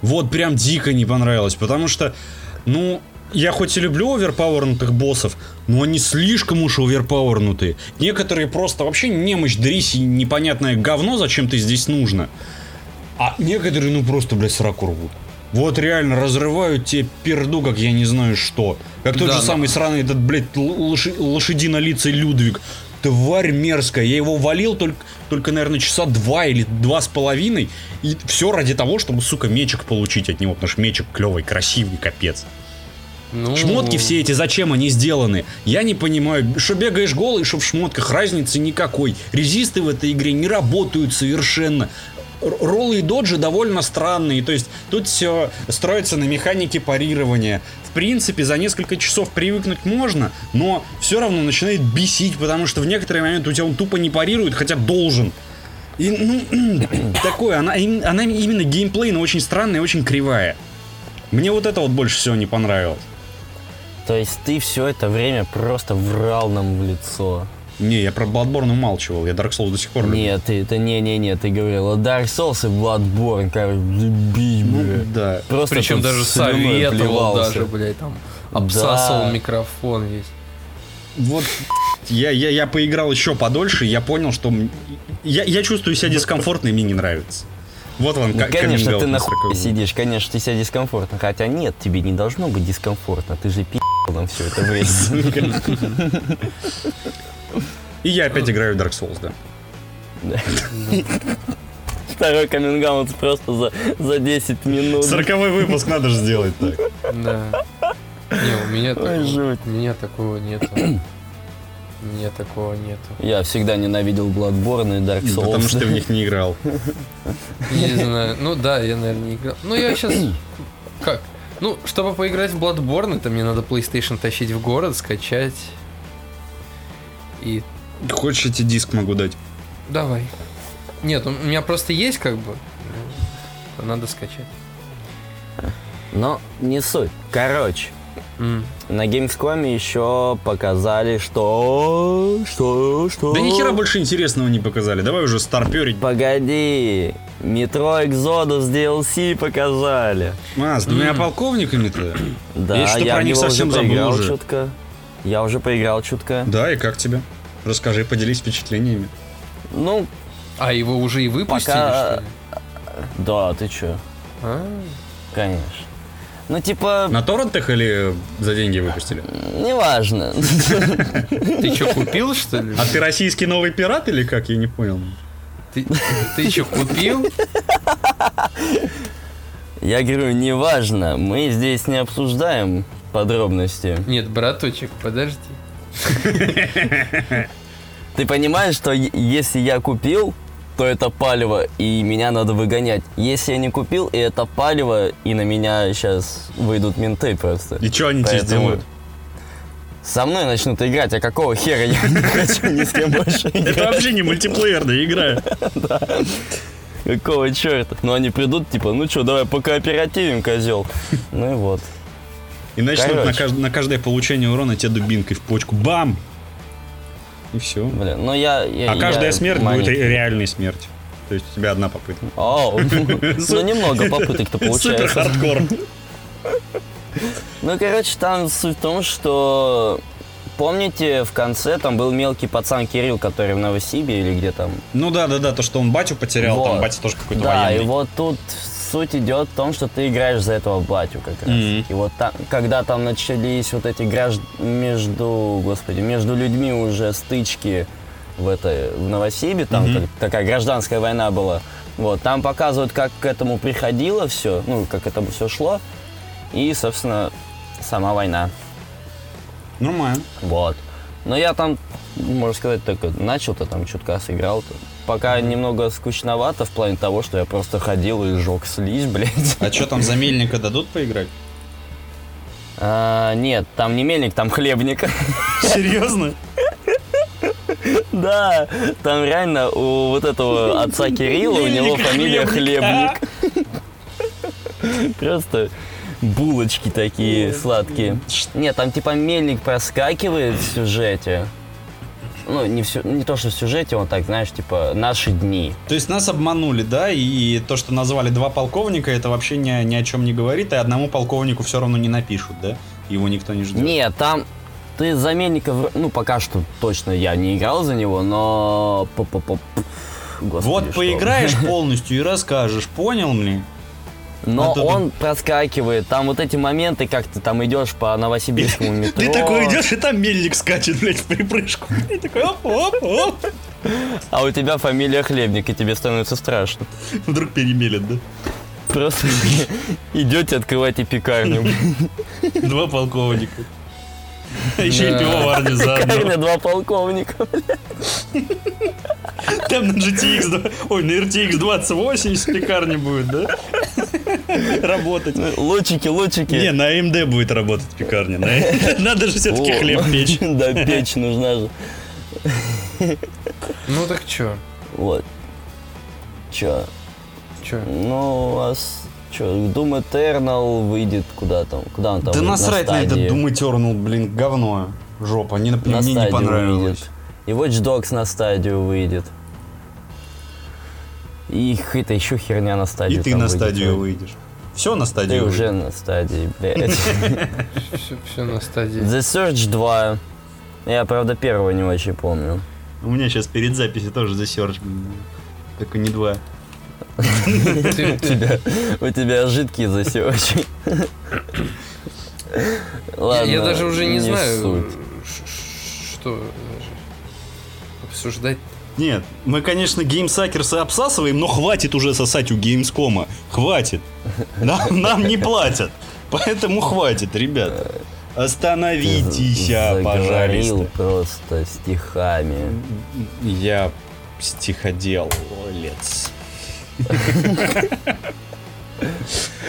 Вот прям дико не понравилось. Потому что, ну, я хоть и люблю оверпауэрнутых боссов, но они слишком уж оверпауэрнутые. Некоторые просто вообще немощь, дрись и непонятное говно, зачем ты здесь нужно. А некоторые, ну просто, блядь, сраку рвут. Вот реально разрывают тебе перду, как я не знаю что. Как тот Да, же но- самый сраный этот, блядь, лоши- лошадинолицый Людвиг. Тварь мерзкая. Я его валил только, только, наверное, часа два или два с половиной. И все ради того, чтобы, сука, мечик получить от него. Потому что мечик клевый, красивый, капец. Ну, Шмотки все эти, зачем они сделаны? Я не понимаю, что бегаешь голый, что в шмотках, разницы никакой. Резисты в этой игре не работают совершенно. Роллы и доджи довольно странные, то есть тут все строится на механике парирования. В принципе, за несколько часов привыкнуть можно, но все равно начинает бесить, потому что в некоторые моменты у тебя он тупо не парирует, хотя должен. И, ну, такое, она, она именно геймплейно очень странная и очень кривая. Мне вот это вот больше всего не понравилось. То есть ты все это время просто врал нам в лицо. Не, я про Bloodborne умалчивал, я Dark Souls до сих пор люблю. Нет, ты, это не-не-не, ты говорил, Dark Souls и Bloodborne, короче, бить, Ну, да. Просто Причем даже советовал плевался. даже, блядь, там обсасывал Да. микрофон весь. Вот я, я, я поиграл еще подольше, я понял, что я, я чувствую себя дискомфортно, и мне не нравится. Вот вам Ну, конечно, ты на нахуй 40. сидишь, конечно, ты себя дискомфортно. Хотя нет, тебе не должно быть дискомфортно. Ты же пи***л нам все это время. И я опять играю в Dark Souls, да. Второй каминг просто за, за 10 минут. Сороковой выпуск надо же сделать так. Да. Не, у меня, такого, жуть. у меня такого нету. У меня такого нету. Я всегда ненавидел Bloodborne и Dark Souls. Потому что ты в них не играл. Не знаю. Ну да, я, наверное, не играл. Ну я сейчас... Как? Ну, чтобы поиграть в Bloodborne, это мне надо PlayStation тащить в город, скачать. И Хочешь, я тебе диск могу дать? давай. Нет, у меня просто есть как бы. Надо скачать. Но не суть. Короче, М. на Gamescom еще показали, что... Что? Что? Да ни хера больше интересного не показали. Давай уже старперить. Погоди. Метро Exodus DLC показали. А, с двумя полковниками-то? Да, Я что-то я про в них совсем забыл уже. чутко. Я уже поиграл чутко. Да, и как тебе? Расскажи, поделись впечатлениями. Ну, А его уже и выпустили, Пока- что ли? да, ты чё? А, Конечно. Ну, типа, На торрентах или за деньги выпустили? неважно. Ты что, купил, что ли? А ты российский новый пират или как? Я не понял. Ты, ты что, купил? Я говорю, неважно. Мы здесь не обсуждаем подробности. Нет, браточек, подожди. Ты понимаешь, что если я купил, то это палево, и меня надо выгонять. Если я не купил, и это палево, и на меня сейчас выйдут менты просто. И что они тебе сделают? Со мной начнут играть, а какого хера я не хочу ни с кем больше Это играть? вообще не мультиплеерная игра. Какого черта? Ну они придут, типа, ну что, давай покооперативим, козел. Ну и вот. И начнут на, кажд- на каждое получение урона тебе дубинкой в почку. Бам! И все. Блин, ну я... я- А каждая я смерть будет маленький. ре- реальной смертью. То есть у тебя одна попытка. Оу, ну немного попыток-то Супер получается. хардкор. Ну, короче, там суть в том, что... Помните, в конце там был мелкий пацан Кирилл, который в Новосибе или где там? Ну да, да, да, то, что он батю потерял, там Вот. батя тоже какой-то Да, военный. и вот тут суть идет в том, что ты играешь за этого батю как раз. Мгм. И вот там, когда там начались вот эти гражд... между, господи, между людьми уже стычки в этой в Новосибе, там Мгм. как- такая гражданская война была. Вот, там показывают, как к этому приходило все, ну, как это все шло. И, собственно, сама война. Нормально. Вот. Но я там, можно сказать, только начал-то там чутка сыграл-то. Пока немного скучновато в плане того, что я просто ходил и жег слизь, блядь. А что там за мельника дадут поиграть? А, нет, там не мельник, там хлебник. Серьезно? Да, там реально у вот этого отца Кирилла, у него фамилия Хлебник. Просто булочки такие сладкие. Нет, там типа мельник проскакивает в сюжете. Ну, не, в сю- не то, что в сюжете, он так, знаешь, типа, наши дни. То есть нас обманули, да, и то, что назвали два полковника, это вообще ни, ни о чем не говорит, и одному полковнику все равно не напишут, да? Его никто не ждет. Нет, там ты за мельника, вр- ну, пока что точно я не играл за него, но... Господи, Вот что. поиграешь полностью и расскажешь, понял мне? Но А он проскакивает, там вот эти моменты, как ты там идешь по Новосибирскому метро. Ты такой идешь, и там мельник скачет, блядь, в припрыжку. И такой оп, оп, оп. А у тебя фамилия Хлебник, и тебе становится страшно. Вдруг перемелет, да? Просто идете, открывайте пекарню. Два полковника. А еще и Да. пивоварню заодно. Пекарня, два полковника. Там на GTX, ой, на RTX 2080 пекарня будет, да? Работать. Лучики, лучики. Не, на AMD будет работать пекарня. на- Надо же все-таки хлеб печь. Да, печь нужна же. Ну так чё? Вот. Чё? Че? Ну, а с... Чё, Doom Eternal выйдет куда там? Куда он там Да насрать на этот стадии. Doom Eternal, блин, говно. Жопа, не, На мне не понравилось. выйдет. И Watch Dogs на стадию выйдет. И это еще херня на И стадию. ты там на выйдет. стадию выйдешь. Все на Ты стадию уже на стадии, блядь. Все, на стадии. The Surge 2. Я, правда, первого не очень помню. У меня сейчас перед записью тоже The Search. Только не два. Ты- У тебя, у тебя Surge. Я, Ладно, я даже уже не, знаю, что обсуждать. Нет, мы, конечно, геймсакерсы обсасываем, но хватит уже сосать у Gamescom. Хватит. Нам, нам не платят. Поэтому хватит, ребята. Остановитесь, а, Заговорил пожалуйста. просто стихами. Я стиходелец. Ой,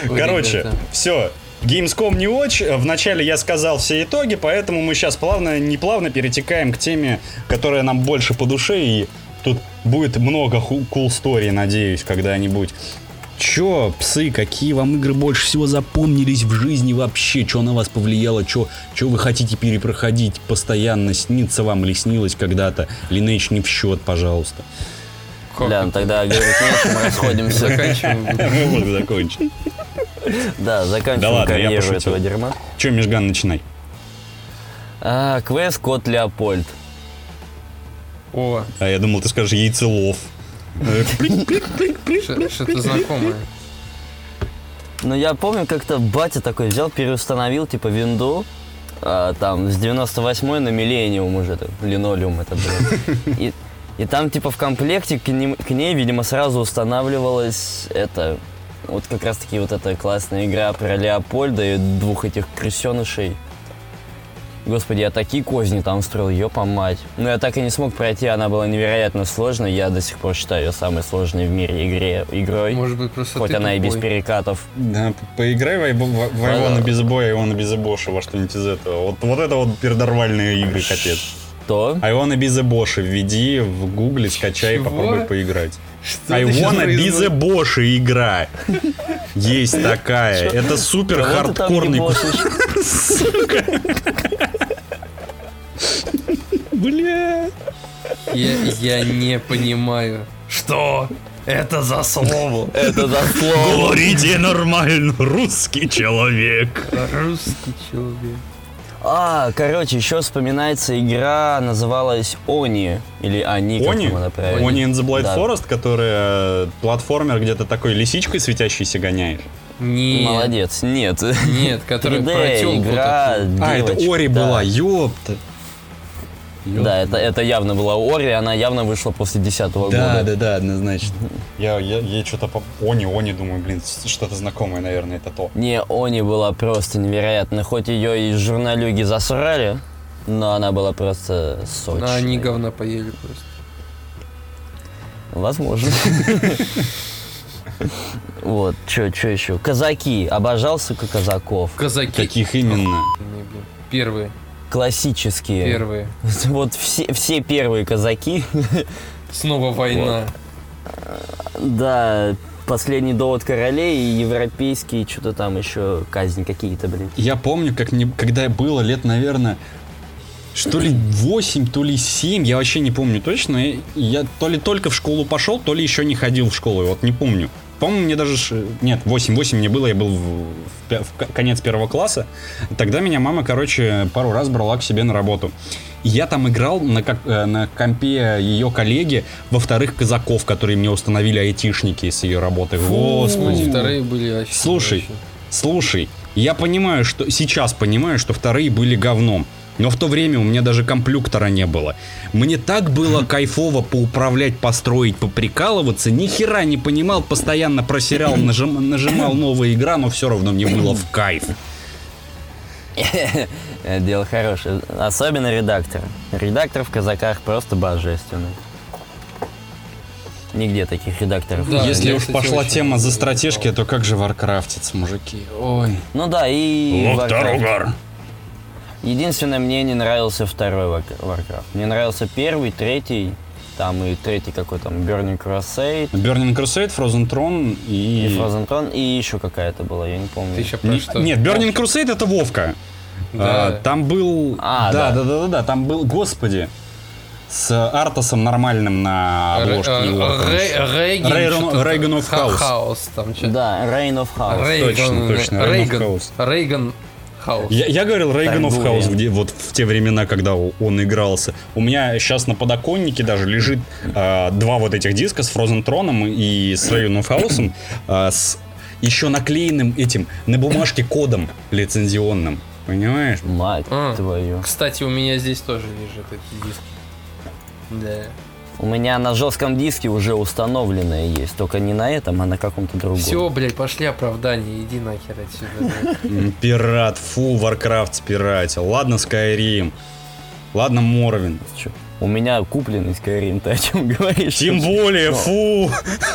Короче, все. Gamescom не очень. Вначале я сказал все итоги, поэтому мы сейчас плавно, не плавно перетекаем к теме, которая нам больше по душе, и тут будет много cool story, надеюсь, когда-нибудь. Чё, псы, какие вам игры больше всего запомнились в жизни вообще? Чё на вас повлияло? Чё, чё вы хотите перепроходить постоянно? Снится вам или снилось когда-то? Lineage не в счет, пожалуйста. Как Бля, ну тогда говорить нечем, расходимся. Заканчиваем. Вот закончим. Да, Да заканчиваем ладно, я карьеру пошутил. этого дерьма. Чё, Межган, начинай. А, квест Кот Леопольд. О, А я думал, ты скажешь яйцелов. Что-то знакомое. Ну, я помню, как-то батя такой взял, переустановил, типа, винду, а, там, с 98 на Миллениум уже, так, линолеум это было. И, и там, типа, в комплекте к, ним- к ней, видимо, сразу устанавливалась это, вот как раз-таки вот эта классная игра про Леопольда и двух этих крысенышей. Господи, я такие козни там строил, ёпа мать. Но я так и не смог пройти, она была невероятно сложной. Я до сих пор считаю ее самой сложной в мире игре, игрой. Может быть, просто Хоть ты она и без тупой. перекатов. Да, поиграй в, Айбо- в, в Айвона без боя, Айвона без Боши, во что-нибудь из этого. Вот, вот это вот пердорвальные игры, капец. Что? Айвона без Боши введи в гугле, скачай и Чего? попробуй поиграть. Что Айвона произносишь? Боши игра. Есть такая. Это супер хардкорный... Сука. Бля. Я, я не понимаю. Что это за слово? Это за слово. Говорите нормально, русский человек. Русский человек. А, короче, еще вспоминается игра, называлась Они. Или Они, как Они? там она правильно. Они in the Blind Да. Forest, которая платформер, где ты такой лисичкой светящейся гоняешь. Нет. Молодец. Нет. Нет, который 3D про игра. А, это Ори да. была, ёпта. Да, это, это явно была Ори, она явно вышла после 10 Да, года. да, да, однозначно. Я, я, я что-то по... Они, Они, думаю, блин, что-то знакомое, наверное, это то. Не, Они была просто невероятно. Хоть ее и журналюги засрали, но она была просто сочная. А они говна поели просто. Возможно. Вот, что что еще? Казаки. Обожал, сука, казаков. Казаки. Каких именно? Первые. Классические. Первые. Вот все, все первые казаки. Снова война. Да, последний довод королей и европейские, что-то там еще казни какие-то, блин. Я помню, как мне, когда было лет, наверное, что ли 8, то ли 7, я вообще не помню точно. Я то ли только в школу пошел, то ли еще не ходил в школу, вот не помню. По-моему, мне даже... ш- Нет, 8, 8 мне было, я был в, в в конец первого класса. Тогда меня мама, короче, пару раз брала к себе на работу. Я там играл на, как- э, на компе ее коллеги во вторых казаков, которые мне установили айтишники с ее работы. Господи. Вторые были вообще. Слушай, вообще. Слушай, я понимаю, что сейчас понимаю, что вторые были говном. Но в то время у меня даже комплюктора не было. Мне так было кайфово поуправлять, построить, поприкалываться. Ни хера не понимал, постоянно просерял, нажим- нажимал новая игра, но все равно мне было в кайф. Дело хорошее. Особенно редактор. Редактор в казаках просто божественный. Нигде таких редакторов. Да, Если уж пошла очень тема за стратежки, то как же варкрафтиться, мужики? Ой. Ну да, и... Warcraft. Единственное, мне не нравился второй Warcraft. Мне нравился первый, третий, Там и третий какой там Burning Crusade, Burning Crusade, Frozen Throne и... и Frozen Throne, и еще какая-то была, я не помню. Ты еще про Не- что? Нет, Burning Crusade это Вовка. Да. А, там был... А, да, да. да, да, да, да, там был, господи, с Артасом нормальным на обложке. Э, Рейган- House. Хаус. Да, Reign of House. Рейган, Точно, точно, Рейган, House. Рейган Хаус. Я, я говорил of Таргуриен. House, где вот в те времена, когда он игрался. У меня сейчас на подоконнике даже лежит а, два вот этих диска с Frozen Throne и с Reign of House а, с еще наклеенным этим на бумажке кодом лицензионным. Понимаешь? Мать А. твою. Кстати, у меня здесь тоже лежит эти диски. Да. У меня на жестком диске уже установленное есть, только не на этом, а на каком-то другом. Все, блядь, пошли оправдания, иди нахер отсюда. блядь. Пират, фу, Warcraft спиратил. Ладно, Skyrim. Ладно, Морвин. Чё? У меня купленный Skyrim, ты о чем говоришь? Тем более, фу,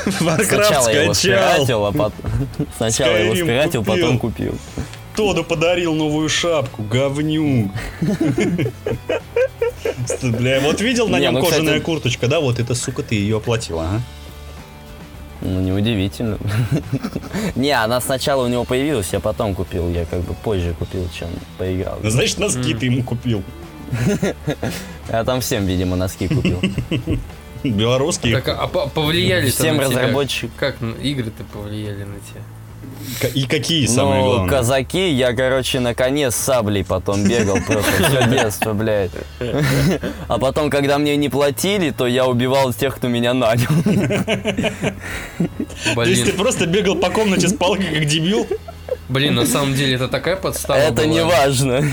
Warcraft Сначала его скачал. спиратил, а потом... Сначала его Skyrim спиратил, купил. потом купил. Тоду подарил новую шапку, говнюк. Бля, вот видел на Не, нем ну, кожаная курточка, да? Вот это, сука, ты ее оплатила, ага. Ну, неудивительно. Не, она сначала у него появилась, я потом купил. Я как бы позже купил, чем поиграл. Значит, носки ты ему купил. Я там всем, видимо, носки купил. Белорусские. Так, а по- повлияли Всем на тебя? разработчикам. Как н- игры-то повлияли на тебя? И какие самые Ну, главные? казаки, я, короче, на коне с саблей потом бегал просто все детство, блядь. А потом, когда мне не платили, то я убивал тех, кто меня нанял. То есть ты просто бегал по комнате с палкой, как дебил? блин, на самом деле это такая подстава Это была. не важно.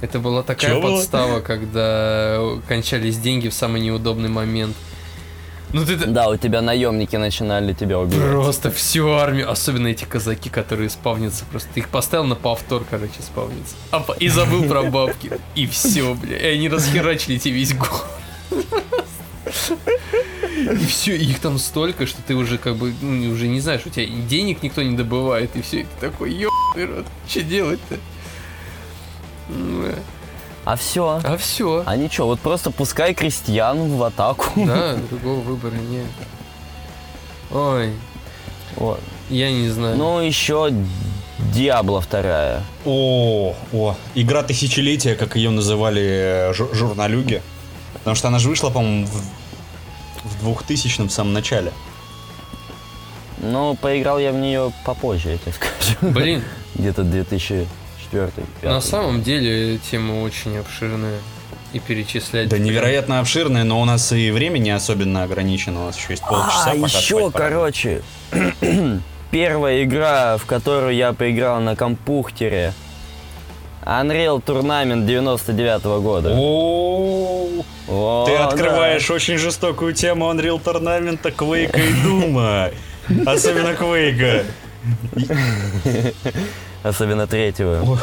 Это была такая было? подстава, когда кончались деньги в самый неудобный момент. Ну ты Да, у тебя наемники начинали тебя убивать. просто всю армию, особенно эти казаки, которые спавнятся, просто ты их поставил на повтор, короче, спавниться. А и забыл про бабки. И все, бля. И они расхерачили тебе весь город. И все, их там столько, что ты уже как бы, ну, уже не знаешь, у тебя денег никто не добывает, и все, и ты такой, ебаный рот, что делать-то? Ну, А все. А все. А ничего, вот просто пускай крестьян в атаку. Да, другого выбора нет. Ой, Вот. я не знаю. Ну, еще Диабло вторая. О, о, игра тысячелетия, как ее называли э, жур- журналюги. Потому что она же вышла, по-моему, в, в 2000-м в самом начале. Но поиграл я в нее попозже, я тебе скажу. Блин, Где-то 2004 на самом деле тема очень обширная. И перечислять... Да невероятно обширная, но у нас и время не особенно ограничено. У нас еще есть полчаса. А, еще, короче, первая игра, в которую я поиграл на компьютере, Unreal Tournament 99 года. О, О, Ты да. открываешь очень жестокую тему Unreal Tournament, Quake и Дума. Особенно Quake. Особенно третьего.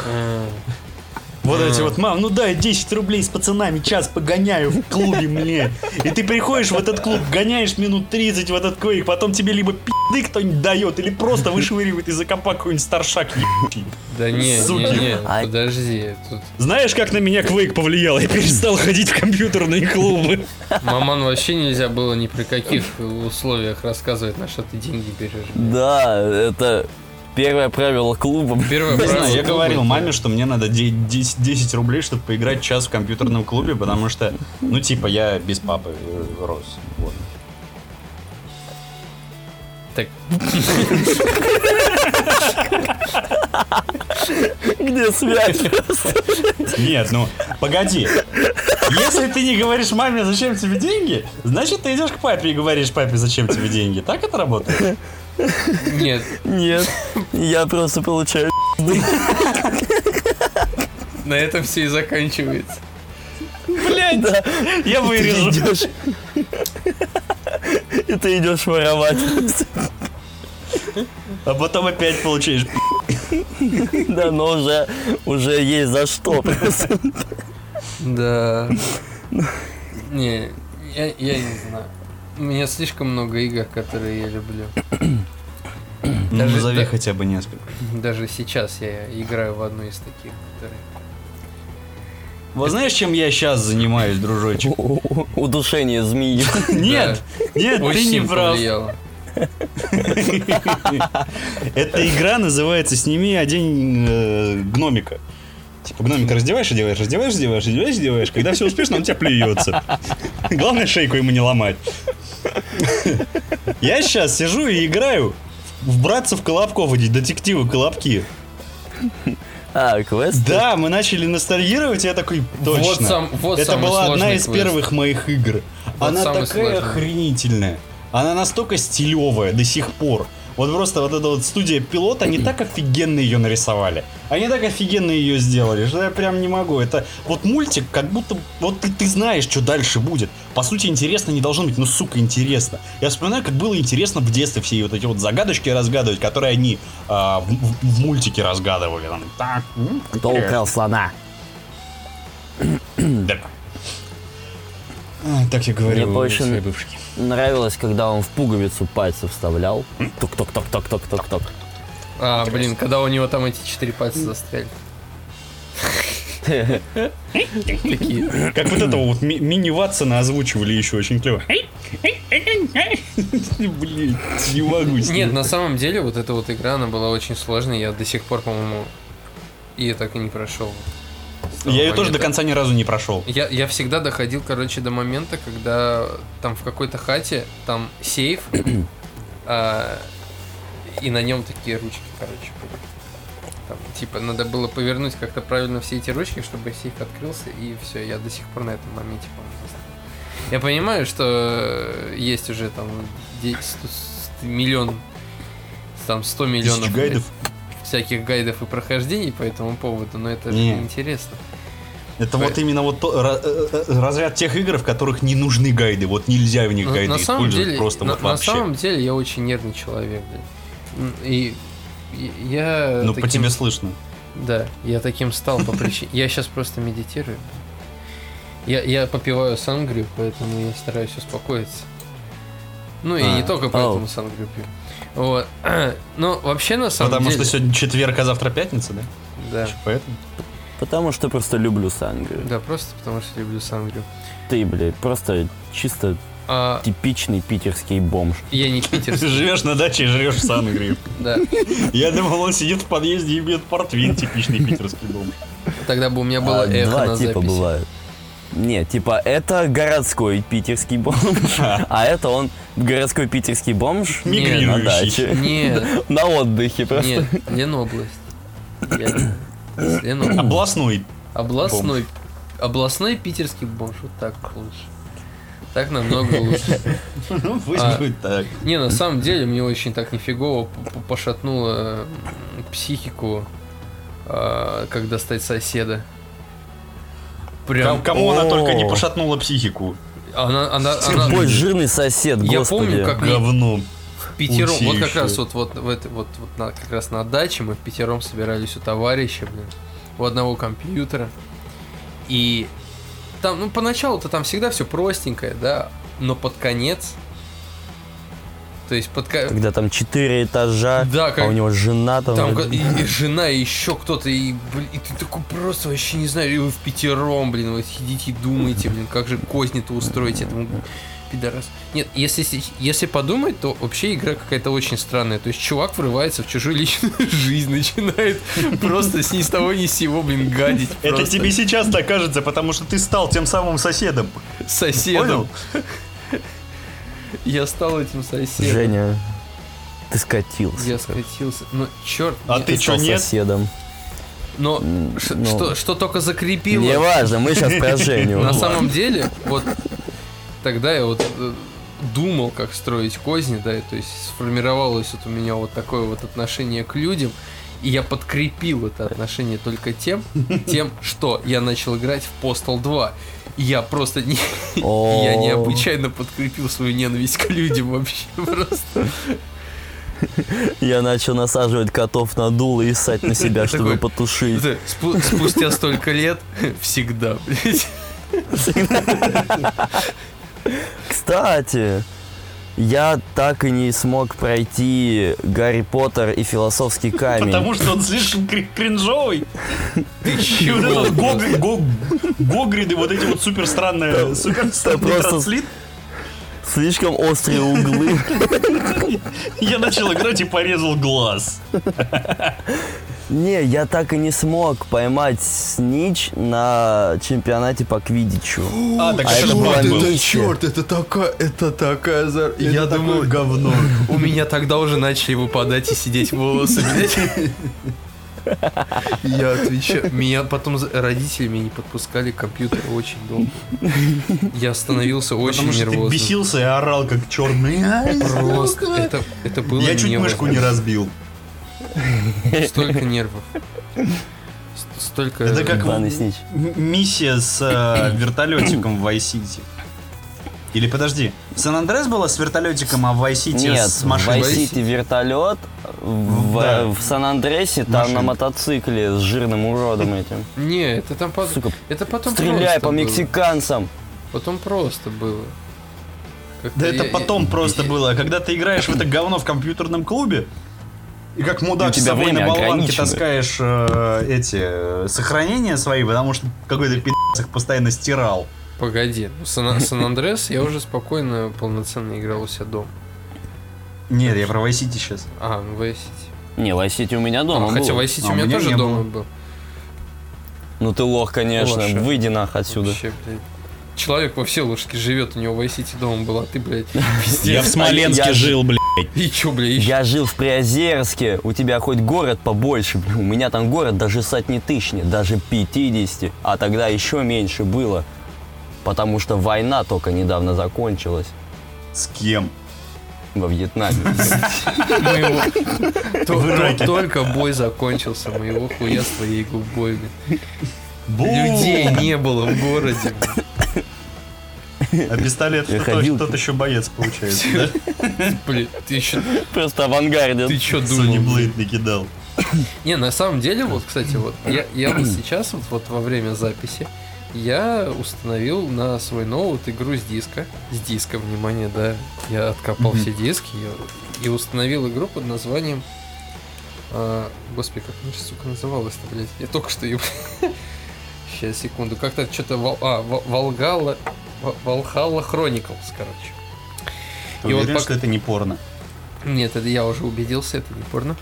Вот эти вот, мам, ну дай 10 рублей с пацанами, час погоняю в клубе, мне. И ты приходишь в этот клуб, гоняешь минут 30 в этот Quake, потом тебе либо пизды кто-нибудь дает, или просто вышвыривает из-за копа какой-нибудь старшак ебучий. Да не, Суки. не, не, А- подожди. Тут Знаешь, как на меня Quake повлиял? Я перестал ходить в компьютерные клубы. маман вообще нельзя было ни при каких условиях рассказывать, на что ты деньги берешь. Да, это первое правило клуба. Первое Не правило знаю, я говорил маме, что мне надо де- 10, 10 рублей, чтобы поиграть час в компьютерном клубе, потому что, ну, типа, я без папы э, рос. Вот. Так, Где связь? Нет, ну, погоди. Если ты не говоришь маме, зачем тебе деньги, значит, ты идешь к папе и говоришь папе, зачем тебе деньги. Так это работает? Нет, Нет, я просто получаю на этом все и заканчивается. Блядь, Да. я Ты вырежу. идешь. И ты идешь воровать. А потом опять получаешь. Да, но уже, уже есть за что. Да. Не, я, я не знаю. У меня слишком много игр, которые я люблю. Ну, Даже- назови да- хотя бы несколько. Даже сейчас я играю в одну из таких, которые... Вот знаешь, чем я сейчас занимаюсь, дружочек? Удушение змеи. Нет, нет, ты не прав. Эта игра называется «Сними один э, гномика». Типа гномика раздеваешь, одеваешь, раздеваешь, одеваешь, одеваешь, одеваешь. Когда все успешно, он тебя плюется. Главное, шейку ему не ломать. Я сейчас сижу и играю в братцев Колобков, эти детективы Колобки. А, квест? Да, мы начали ностальгировать, и я такой, точно. Вот сам- вот Это была одна из квест. первых моих игр. Вот Она такая сложный. охренительная. Она настолько стилевая до сих пор. Вот просто вот эта вот студия пилот, они так офигенно ее нарисовали. Они так офигенно ее сделали, что я прям не могу. Это вот мультик, как будто вот ты, ты знаешь, что дальше будет. По сути, интересно не должно быть, ну сука, интересно. Я вспоминаю, как было интересно в детстве все вот эти вот загадочки разгадывать, которые они а, в, в- в мультике разгадывали. Там, так, Кто украл слона? да. А, Так я говорил Мне больше-. Нравилось, когда он в пуговицу пальцы вставлял. Тук-тук-тук-тук-тук-тук-тук. А, блин, когда у него там эти четыре пальца застряли. Такие. Как вот этого вот ми- мини-Ватсона озвучивали еще очень клево. Блин, не могу с Нет, на самом деле, вот эта вот игра, она была очень сложной. Я до сих пор, по-моему, ее так и не прошел. Я ее тоже до конца ни разу не прошел. Я, я всегда доходил, короче, до момента, когда там в какой-то хате, там сейф, а, и на нем такие ручки, короче, были. Там, типа, надо было повернуть как-то правильно все эти ручки, чтобы сейф открылся, и все, я до сих пор на этом моменте, застрял. Я понимаю, что есть уже там де- сто- с- миллион, там 100 миллионов Тысяч гайдов. Всяких гайдов и прохождений по этому поводу, но это же интересно. Это вот именно вот то- ра- э, э, разряд тех игр, в которых не нужны гайды. Вот нельзя в них Ну, гайды на самом использовать деле, просто на, вот на вообще. самом деле я очень нервный человек, блин. И, и я Ну, по таким- тебе слышно. Да, я таким стал по причине. Я сейчас просто медитирую. Я, я попиваю сангрию, поэтому я стараюсь успокоиться. Ну и А, не только поэтому сангрию пью. Вот. Ну, вообще на самом Потому деле. что сегодня четверг, а завтра пятница, да? Да. Поэтому. Потому что просто люблю сангрию. Да, просто потому что люблю сангрию. Ты, блядь, просто чисто А типичный питерский бомж. я не Ты питерский. живешь на даче и жрешь сангрию. Да. Я думал, он сидит в подъезде и бьет портвейн, типичный питерский дом. Тогда бы у меня было А, эхо Два на типа записи. бывают. Не, типа это городской питерский бомж, а это он городской питерский бомж на Мигрирующий. даче. Нет, На отдыхе просто. нет, Ленобласть. Ленобласть. Областной. Областной, областной питерский бомж. Вот так лучше. Так намного лучше. Ну, пусть А. будет так. Не, на самом деле мне очень так нифигово пошатнуло психику, когда стать соседа. Прям. Ком- Кому она только не пошатнула психику. Она, она, она- Ой, жирный сосед, Я господи. помню, как Говно. в пятером, вот как раз вот, вот, в это- вот, вот на, как раз на даче мы в пятером собирались у товарища, блин, у одного компьютера. И там, ну, поначалу-то там всегда все простенькое, да, но под конец, то есть под ко- Когда там четыре этажа, Да, а как- у него жена там. Там и, и жена, и еще кто-то, и, блин, и ты такой просто вообще не знаю, и вы в пятером, блин, вы сидите и думаете, блин, как же козни-то устроить этому пидорас. Нет, если, если подумать, то вообще игра какая-то очень странная. То есть чувак врывается в чужую личную жизнь, начинает просто с ни с того ни с сего, блин, гадить. Это тебе сейчас так кажется, потому что ты стал тем самым соседом. соседом. Понял? Я стал этим соседом. Женя, ты скатился. Я скатился. Ну, черт. А нет. ты чё, нет? соседом. Но ну, что, что только закрепило. Неважно, мы сейчас про Женю. На самом деле, вот тогда я вот э, думал, как строить козни, да, и то есть сформировалось вот у меня вот такое вот отношение к людям, и я подкрепил это отношение только тем, тем, что я начал играть в Postal 2. И я просто не, я необычайно подкрепил свою ненависть к людям вообще просто. Я начал насаживать котов на дуло и ссать на себя, чтобы потушить. Спустя столько лет всегда, блядь. Кстати, Я так и не смог пройти Гарри Поттер и философский камень. Потому что он слишком кри- кринжовый. Ты И вот чего? этот Гог- Гог- Гогриды, вот эти вот супер странные, супер странный просто- транслит. Слишком острые углы. Я начал играть и порезал глаз. Не, я так и не смог поймать снич на чемпионате по квиддичу. А, так А это это был. миссия. черт, это такая, это такая за... Я такое думаю, говно. у меня тогда уже начали выпадать и сидеть волосы. Я отвечаю. Меня потом родители меня не подпускали к компьютеру очень долго. Я становился очень Потому что ты нервозным. бесился и орал как черный. Просто это, это было Я чуть мышку не разбил. Столько нервов. Столько... Это как миссия с э, вертолетиком в Vice. Или подожди, в Сан-Андрес была с вертолетиком, а в Vice City Нет, с в машиной? Vice City вертолет, в, Да. в Сан-Андреасе там Машина. на мотоцикле с жирным уродом этим. Не, это там потом... Сука, Это потом стреляй по было. мексиканцам. Потом просто было. Как-то Да это я- потом я- просто я- было. А когда ты играешь в это говно в компьютерном клубе, и как мудак У с тебя собой время на болванке таскаешь э, эти э, сохранения свои, потому что какой-то пи***ц их постоянно стирал. Погоди, ну, Сан- Сан-Андрес я уже спокойно, полноценно играл у себя дома. Нет, я про Vice City сейчас. А, в Vice City. Не, Vice City у меня дома А, хотя был. в Vice City А у у меня тоже дома было. был. Ну ты лох, конечно. Лоша. Выйди нах отсюда. Вообще, блядь. Человек во Всеволожске живет, у него в City дома был, а ты, блядь, везде. Я в Смоленске Я- жил, блядь. И чё, блядь? Я жил в Приозерске, у тебя хоть город побольше, у меня там город даже сотни тысяч нет, даже 50, а тогда еще меньше было, потому что война только недавно закончилась С кем? во Вьетнаме. Только бой закончился, моего хуя с твоей губой, блядь. Бу! Людей не было в городе. А пистолет что ходил. тот еще боец получается, да? Блядь, ты еще, Просто авангарден. ты Сони думал? Блейд накидал. Не, на самом деле, вот, кстати, вот, я, я вот сейчас, вот, вот во время записи, я установил на свой ноут игру с диска. С диска, внимание, да. Я откопал все диски я- и установил игру под названием... а, господи, как она, сука, называлась-то, блядь? Я только что ее... Сейчас, секунду. Как-то что-то... Вал- А, Волгала... Valhalla Chronicles, короче. Ты И вот уверен, пока- что это не порно? Нет, это я уже убедился, это не порно.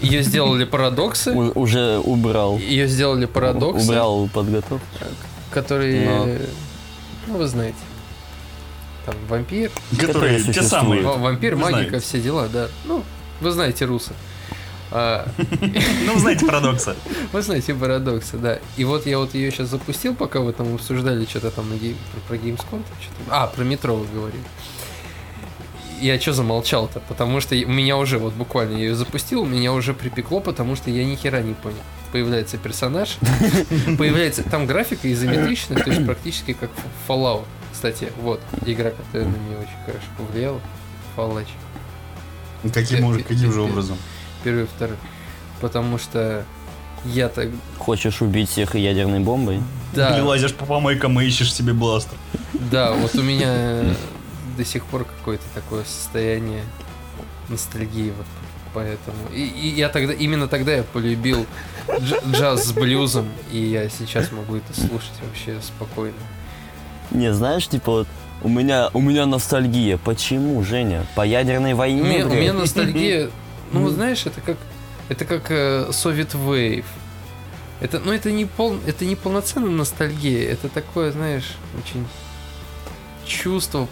Ее сделали парадоксы. У- Уже убрал. Ее сделали парадоксы. Убрал подготовку. которые, Но. ну вы знаете, там вампир, Которые те самые. ва- вампир, Вы магика, знаете. все дела, да. Ну, вы знаете русы. А, Ну, знаете парадокса. вы знаете парадоксы, да. И вот я вот ее сейчас запустил, пока вы там обсуждали что-то там про, Gamescom. А, про метро вы говорили. Я что замолчал-то? Потому что у меня уже, вот буквально я ее запустил, меня уже припекло, потому что я ни хера не понял. Появляется персонаж, появляется, там графика изометричная, то есть практически как Fallout. Кстати, вот, игра, которая на меня очень хорошо повлияла, Fallout. Каким, уже- каким же образом? Первый и второй. Потому что я так... Хочешь убить всех ядерной бомбой? Да, лазишь по помойкам и ищешь себе бластер. да, вот у меня до сих пор какое-то такое состояние ностальгии вот поэтому. И, и я тогда, именно тогда я полюбил дж- джаз с блюзом, и я сейчас могу это слушать вообще спокойно. Не, знаешь, типа вот у меня, у меня ностальгия. Почему, Женя? По ядерной У войне? меня, у меня ностальгия, ну вот знаешь, это как это как э, Soviet Wave. Это, ну это не пол, это не полноценная ностальгия, это такое, знаешь, очень чувство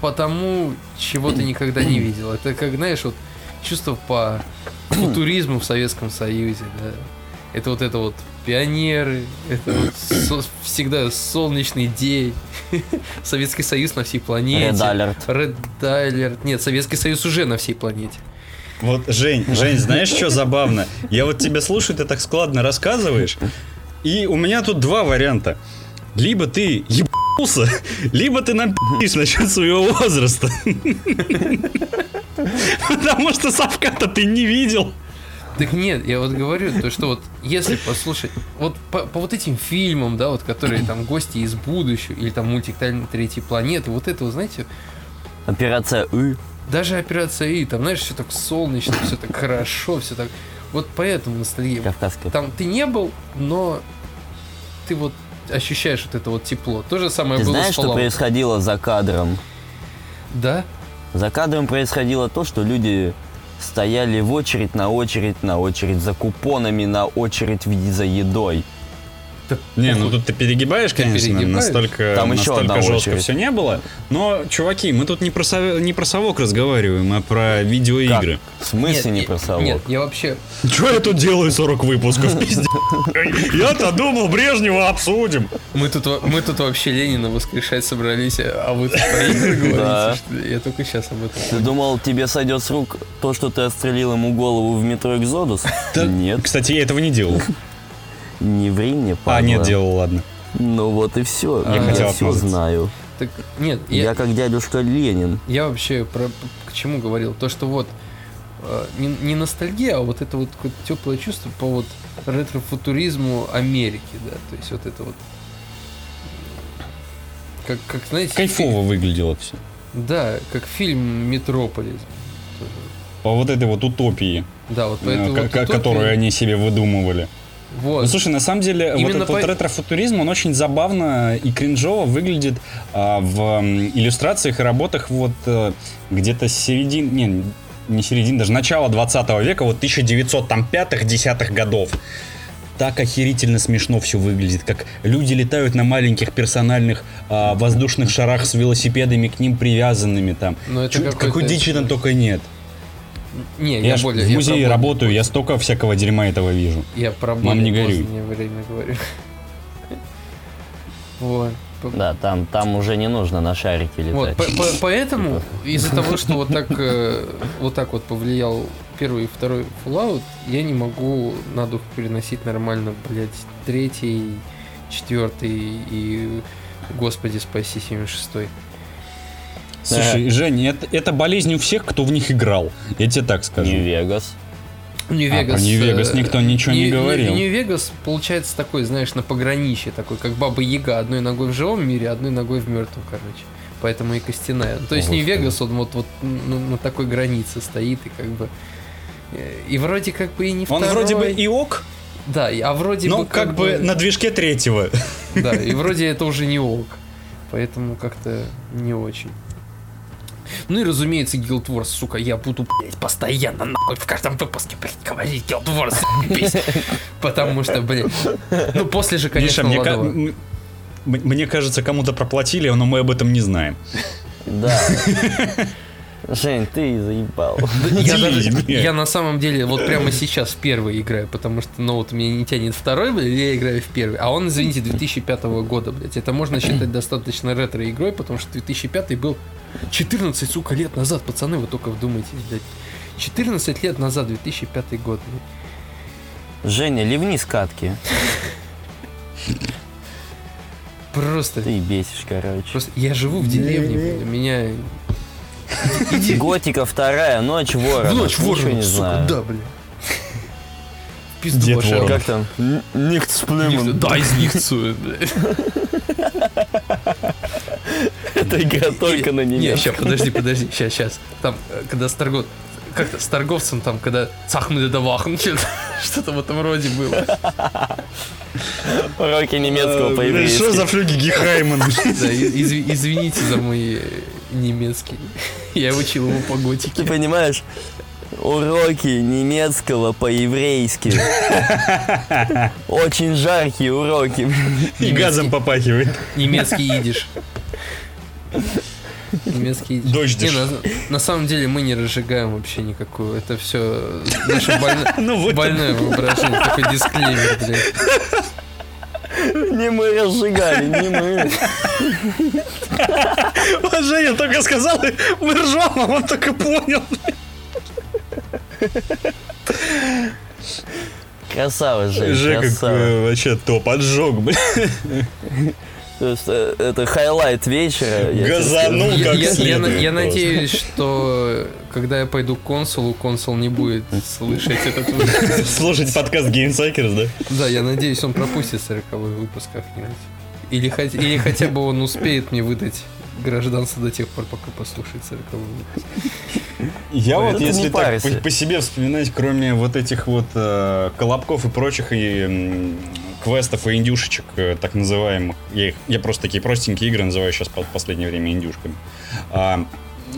по тому, чего ты никогда не видел. Это как, знаешь, вот чувство по футуризму в Советском Союзе, да. Это вот это вот пионеры, это вот со- всегда солнечный день, Советский Союз на всей планете. Red Alert. Red Alert. Нет, Советский Союз уже на всей планете. Вот, Жень, Жень, знаешь, что забавно? Я вот тебя слушаю, ты так складно рассказываешь, и у меня тут два варианта. Либо ты ебался, либо ты нам пи***ишь насчет своего возраста. Потому что Савка-то ты не видел. Так нет, я вот говорю, то что вот если послушать, вот по, по вот этим фильмам, да, вот которые там гости из будущего, или там мультик «Тайны третьей планеты, вот это, вот, знаете, Операция «Ы». Даже операция И, там, знаешь, все так солнечно, все так хорошо, все так... Вот поэтому ностальгия. Кавказская. Там ты не был, но ты вот ощущаешь вот это вот тепло. То же самое Ты было знаешь, с что происходило за кадром? Да? За кадром происходило то, что люди стояли в очередь на очередь на очередь за купонами на очередь за едой. Не, ну тут ты перегибаешь, конечно, перегибаешь. настолько, Там еще настолько жестко очередь. все не было. Но, чуваки, мы тут не про, сов- не про совок разговариваем, а про видеоигры. В смысле не я- про совок? Нет, я вообще... Че я тут делаю 40 выпусков, пиздец? Я-то думал, Брежнева обсудим. Мы тут, мы тут вообще Ленина воскрешать собрались, а вы тут про игры говорите. Я только сейчас об этом Ты думал, тебе сойдет с рук то, что ты отстрелил ему голову в метро Экзодус? Нет, Кстати, я этого не делал. Не ври мне. А, нет, делал, ладно. Ну вот и все. Я Я, хотел все отмазаться. знаю. Так, нет, Я, я, как дядюшка Ленин. я вообще про, к чему говорил? То, что вот э, не, не ностальгия, а вот это вот какое-то теплое чувство по вот ретро-футуризму Америки, да, то есть вот это вот как, как знаете, Кайфово выглядело все. да, как фильм Метрополис. По вот этой вот утопии, Да, вот э, поэтому ка- вот утопия- которую они себе выдумывали. Вот. Ну, слушай, на самом деле, вот Именно этот вот по- ретро-футуризм, он очень забавно и кринжово выглядит а, в м, иллюстрациях и работах вот э, где-то с середины, не, не середины, даже начала 20 века, вот 1905-10 годов. Так охерительно смешно все выглядит, как люди летают на маленьких персональных а, воздушных шарах с велосипедами к ним привязанными там. Ну, какой-то- Какой дичи там только нет. Не, Я, я, более, в я музее более работаю, я столько всякого дерьма этого вижу. Я про Мам, не позднее время говорю. Вот. Да, там, там уже не нужно на шарике Вот, летать. по- по- поэтому из-за того, что вот так э, вот так вот повлиял первый и второй Fallout, я не могу на дух переносить нормально, блядь, третий, четвертый и Господи спаси 76 Слушай, Жень, это, это болезнь у всех, кто в них играл. Я тебе так скажу. Нью-Вегас. Нью-Вегас. про Нью-Вегас э, никто ничего не говорил. Нью- Нью-Вегас получается такой, знаешь, на пограничье, такой, как Баба Яга, одной ногой в живом мире, одной ногой в мертвом, короче. Поэтому и костяная. Ну, То есть. Нью-Вегас, он вот, вот на, на такой границе стоит, и как бы... э, И вроде как бы и не Он второй. вроде бы и ок, Да, и- а вроде но бы как, бы на движке третьего. Да, и вроде это уже не ок. Поэтому как-то не очень. Ну и разумеется, Guild Wars, сука, я буду, блядь, постоянно нахуй в каждом выпуске, блядь, говорить Guild Wars. Потому что, блядь, ну после же, Миша, конечно, мне, ка- Ладова. м- м- мне кажется, кому-то проплатили, но мы об этом не знаем. Да. Жень, ты заебал. Я, даже- я на самом деле вот прямо сейчас в первый играю, потому что, ну вот меня не тянет второй, блядь, я играю в первый. А он, извините, 2005 года, блядь. Это можно считать достаточно ретро-игрой, потому что 2005 был 14, сука, лет назад. Пацаны, вы только вдумайтесь, блядь. 14 лет назад, 2005 год. блядь. Женя, ливни скатки. Просто, Ты бесишь, короче. просто я живу в деревне, блядь, у меня... Готика вторая, ночь вора. В ночь ворона, не сука, знаю. да, блядь. В Пизду Дед пошел. Ворон. Как там? Никт сплюман. Да, из них. Это игра только на Не, немецком. сейчас, подожди, подожди, сейчас, сейчас. Там, э, когда с торгов... Как-то с торговцем там, когда цахмы да вахн, что-то в этом роде было. Уроки немецкого Что по-еврейски. за флюги Гехайман? Извините за мой э, немецкий. Я учил его по Ты готике. понимаешь? Уроки немецкого по-еврейски. Очень жаркие уроки. И газом попахивает. Немецкий идиш. Немецкий. Не, на, на самом деле мы не разжигаем вообще никакую. Это все наше больное, Ну вот. больное воображение. Такой дисклеймер, блядь. Не мы разжигали, не мы. Вот Женя только сказал, и мы ржем, а он только понял. Красава, Жень, Жека красава. вообще топ, отжег, блин. То есть, э, Это highlight вечера. я Газанул. Ну, Я, как я- я следует я просто. надеюсь, что когда я пойду к консулу, консул не будет слышать этот выпуск. Слушать подкаст Gamesakers, да? Да, я надеюсь, он пропустит 40 выпуск как-нибудь. Или, или хотя бы он успеет мне выдать гражданство до тех пор, пока послушает 40 выпуск. Я вот, если так по, себе вспоминать, кроме вот этих вот э, колобков и прочих и квестов и индюшечек, э, так называемых, я, их, я просто такие простенькие игры называю сейчас в последнее время индюшками, а,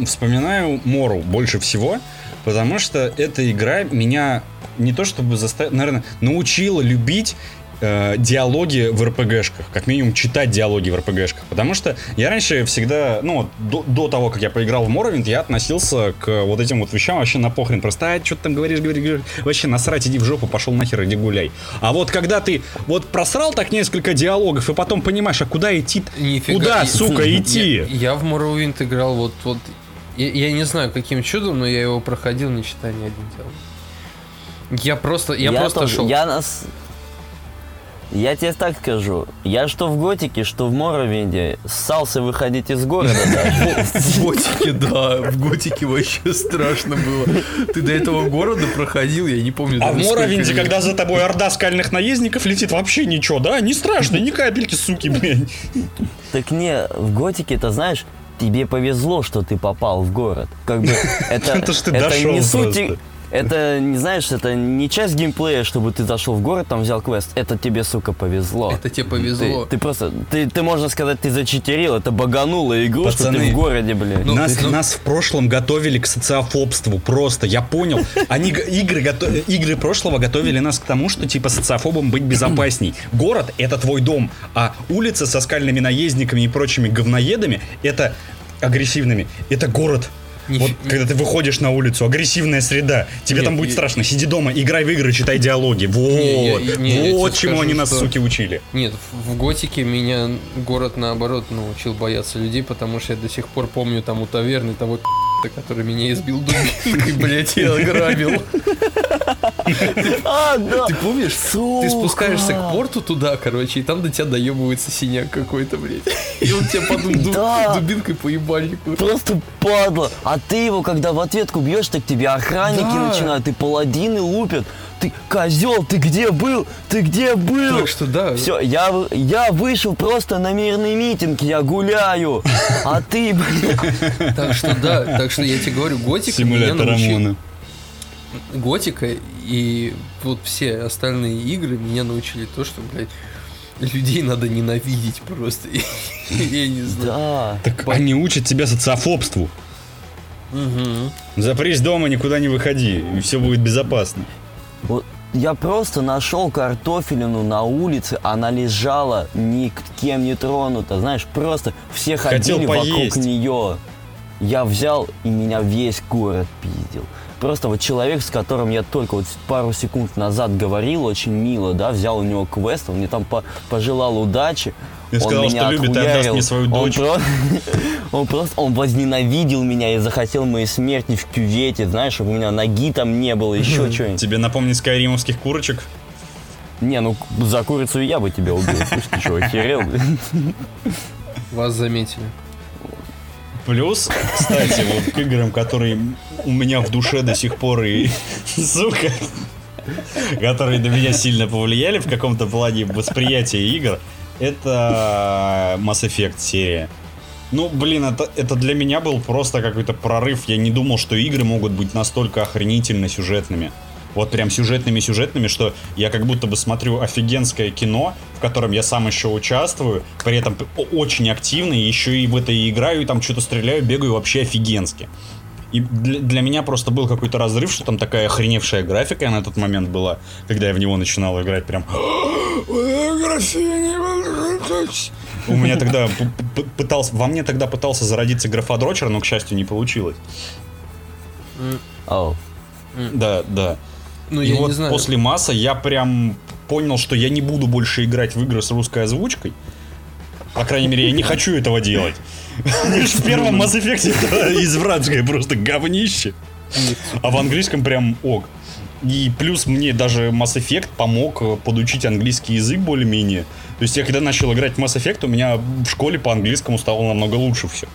вспоминаю Мору больше всего, потому что эта игра меня не то чтобы заставила, наверное, научила любить э, диалоги в РПГшках, как минимум читать диалоги в РПГшках, потому что я раньше всегда, ну, вот до, до того, как я поиграл в Morrowind, я относился к вот этим вот вещам вообще на похрен, просто, а, что ты там говоришь, говоришь, говоришь, вообще насрать, иди в жопу, пошел нахер, иди гуляй. А вот когда ты вот просрал так несколько диалогов, и потом понимаешь, а куда идти, Нифига. куда, Я- сука, идти? Я, я в Morrowind играл вот, вот я, я не знаю каким чудом, но я его проходил, не читая ни один диалог. Я просто, я, просто тоже- шел. Я нас... Я тебе так скажу. Я что в Готике, что в Моровинде ссался выходить из города даже. В готике, да, в готике вообще страшно было. Ты до этого города проходил, я не помню. А в Моровинде, когда за тобой орда скальных наездников летит, вообще ничего, да? Не страшно, ни капельки, суки, блядь. Так не, в Готике, это знаешь, тебе повезло, что ты попал в город. Как бы это, Это ж ты это дошел не суть. Это, не знаешь, это не часть геймплея, чтобы ты зашел в город, там взял квест. Это тебе, сука, повезло. Это тебе Ты, повезло. ты просто, ты, ты, можно сказать, ты зачитерил, это багануло игру, что Пацаны, ты в городе, блядь. ну, нас, ну- нас в прошлом готовили к социофобству, просто, я понял. Они, игры, гото- игры прошлого готовили нас к тому, что типа социофобам быть безопасней. Город — это твой дом, а улица со скальными наездниками и прочими говноедами — это агрессивными. Это город. Нифи- Вот когда ты выходишь на улицу, агрессивная среда, тебе Нет, там будет я- страшно. Сиди дома, играй в игры, читай диалоги. Вот, Не, не, вот чему скажу, они нас, что- суки, учили. Нет, в в готике меня город наоборот научил бояться людей, потому что я до сих пор помню там у таверны того который меня избил дубинкой, блядь, и ограбил. А, да. Ты помнишь? Сука. Ты спускаешься к порту туда, короче, и там до тебя доебывается синяк какой-то, блядь. И он тебя потом Да. дубинкой по ебальнику. Просто падла. А ты его, когда в ответку бьешь, так тебе охранники Да. начинают, и паладины лупят. Ты, козел, ты где был? Ты где был? Так что да. Все, я, я вышел просто на мирный митинг, я гуляю. А ты, блин, Так что да, так что я тебе говорю, готика меня научил... Готика и вот все остальные игры меня научили то, что, блядь, людей надо ненавидеть просто. Я не знаю. да. Так они учат тебя социофобству. Запрись дома, никуда не выходи, и все будет безопасно. Вот я просто нашел картофелину на улице, она лежала никем не тронута, знаешь, просто все Хотел ходили вокруг нее. Я взял и меня весь город пиздил. Просто вот человек, с которым я только вот пару секунд назад говорил, очень мило, да, взял у него квест, он мне там по- пожелал удачи. И он сказал, меня что любит и отдаст мне свою Он дочь. про- Он просто, он возненавидел меня и захотел моей смерти в кювете, знаешь, чтобы у меня ноги там не было, еще что-нибудь. Тебе напомнить скайримовских курочек? Не, ну за курицу я бы тебя убил. Слышь, ты что, охерел? Вас заметили. Плюс, кстати, вот к играм, которые у меня в душе до сих пор и, сука, которые на меня сильно повлияли в каком-то плане восприятия игр, это Mass Effect серия. Ну, блин, это, это для меня был просто какой-то прорыв. Я не думал, что игры могут быть настолько охренительно сюжетными. Вот прям сюжетными-сюжетными, что я как будто бы смотрю офигенское кино, в котором я сам еще участвую, при этом очень активно, еще и в это и играю, и там что-то стреляю, бегаю вообще офигенски. И для, для меня просто был какой-то разрыв, что там такая охреневшая графика на тот момент была, когда я в него начинал играть прям... У меня тогда пытался, во мне тогда пытался зародиться графодрочер, но, к счастью, не получилось. Ау. Да, да. Ну, И я вот не знаю. после масса я прям понял, что я не буду больше играть в игры с русской озвучкой. По крайней мере, я не хочу этого делать. В первом Mass Effect извратское просто говнище. А в английском прям ок. И плюс мне даже Mass Effect помог э, подучить английский язык более-менее. То есть я когда начал играть в Mass Effect, у меня в школе по английскому стало намного лучше все.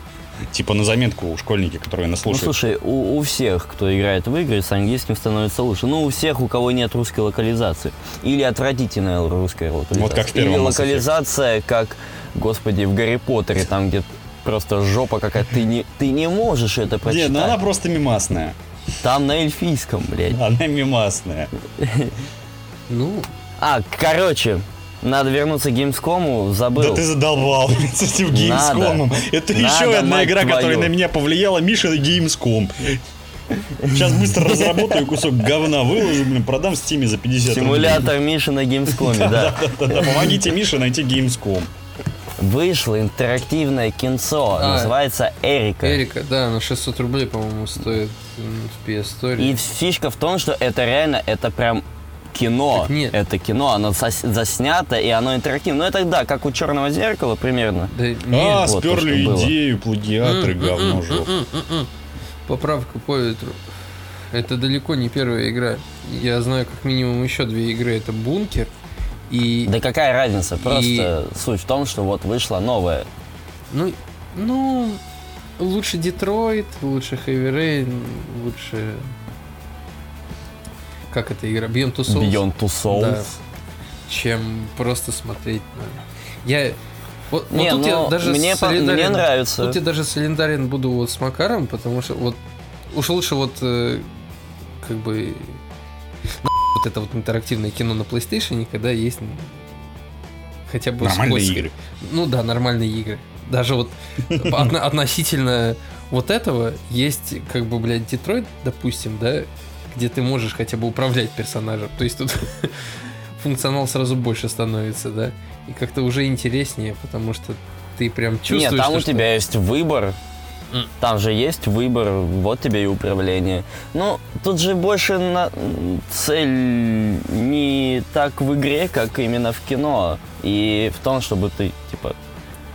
Типа на заметку у школьники, которые нас Ну слушают. слушай, у, у всех, кто играет в игры, с английским становится лучше. Ну, у всех, у кого нет русской локализации. Или отвратительная русская локализация. Вот как в первом Или локализация, как, господи, в Гарри Поттере, там, где просто жопа какая-то. Ты не, ты не можешь это Не, прочитать. ну она просто мимасная. Там на эльфийском, блядь. Она мимасная. Ну, А, короче, надо вернуться к Gamescom, забыл. Да ты задолбал с этим. Gamescom. Это Надо, еще одна игра, которая твою. на меня повлияла. Миша Gamescom. Сейчас быстро разработаю кусок говна, выложу, блин, продам в стиме за 50 рублей. Симулятор Миши на Gamescom, да. Да-да-да, помогите Мише найти Gamescom. Вышло интерактивное кинцо, А. называется Эрика. Эрика, да, на 600 рублей, по-моему, стоит в PS Store. И фишка в том, что это реально, это прям кино. Так нет. Это кино, оно зас- заснято, и оно интерактивное. Ну это да, как у черного зеркала примерно. Да нет, А, вот то, сперли было. идею, плагиаторы, говно жопа. поправка по ветру. Это далеко не первая игра. Я знаю как минимум еще две игры. Это Бункер и... Да какая разница? Просто суть в том, что вот вышла новая. Ну, ну, лучше Детройт, лучше Heavy Rain, лучше... Как эта игра? Beyond Two Souls. Beyond Two Souls. Да. Чем просто смотреть на... Я... Вот, вот Не, тут я ну, даже мне, по- солидарен- мне нравится. Тут я даже солидарен буду вот с Макаром, потому что вот уж лучше вот э, как бы вот это вот интерактивное кино на PlayStation, когда есть хотя бы Нормальные сквозь- игры. Ну да, нормальные игры. Даже вот отно- относительно вот этого есть как бы, блядь, Детройт, допустим, да, где ты можешь хотя бы управлять персонажем. То есть тут функционал сразу больше становится, да, и как-то уже интереснее, потому что ты прям чувствуешь, Нет, там у тебя есть выбор. Там же есть выбор, вот тебе и управление. Ну, тут же больше на... цель не так в игре, как именно в кино. И в том, чтобы ты, типа,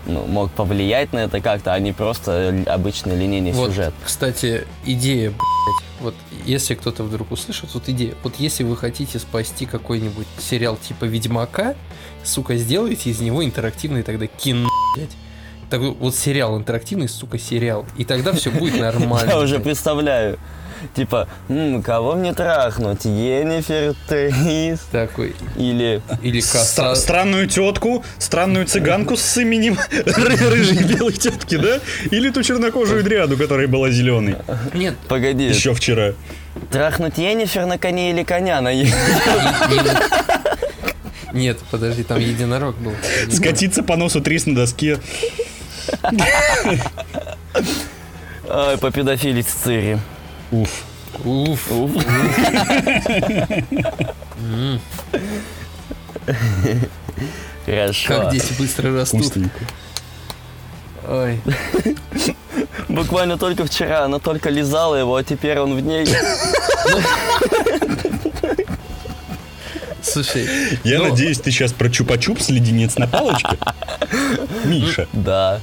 ну, мог повлиять на это как-то, а не просто обычный линейный Вот, сюжет. кстати, идея, блядь, вот если кто-то вдруг услышит, вот идея, вот если вы хотите спасти какой-нибудь сериал типа Ведьмака, сука, сделайте из него интерактивный тогда кино, блядь. Такой вот сериал интерактивный, сука, сериал. И тогда все будет нормально. Я уже представляю. Типа, «М, кого мне трахнуть? Енифер Трис? Такой. Или Или Стра- коса. странную тетку, странную цыганку с именем ры- рыжей белой тетки, да? Или ту чернокожую дряду, которая была зеленой Нет, Погоди, еще вчера. трахнуть Енифер на коне или коня на е- нет, подожди, там единорог был. Скатиться по носу трис на доске. Ой, по педофилить в Цири. Уф. Уф. Уф. Хорошо. Как дети быстро растут. Ой. Буквально только вчера она только лизала его, а теперь он в ней. Слушай, Я ну, надеюсь, ты сейчас про чупа-чупс леденец на палочке. Миша. Да.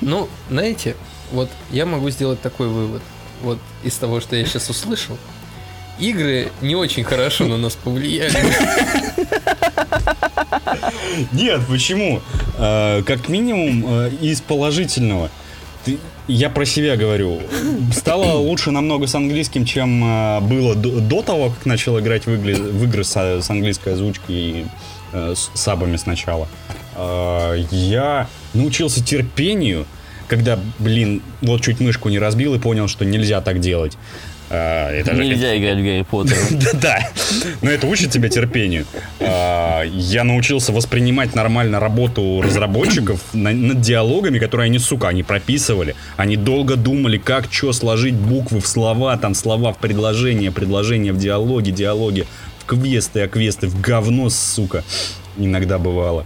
Ну, знаете, вот я могу сделать такой вывод. Вот из того, что я сейчас услышал. Игры не очень хорошо на нас повлияли. Нет, почему? Э, Как минимум э, из положительного. Ты- Я про себя говорю. Стало лучше намного с английским, чем э, было до, до того, как начал играть в игры, в игры с, с английской озвучки и э, с сабами сначала. Э, Я научился терпению, когда, блин, вот чуть мышку не разбил и понял, что нельзя так делать. Э, это же- Нельзя играть в Гарри Поттера. да-да. Но это учит тебя терпению. А, Я научился воспринимать нормально работу разработчиков на- над диалогами, которые они, сука, они прописывали. Они долго думали, как что сложить буквы в слова, там слова в предложения, предложения в диалоге, диалоги в квесты, а квесты в говно, сука. Иногда бывало.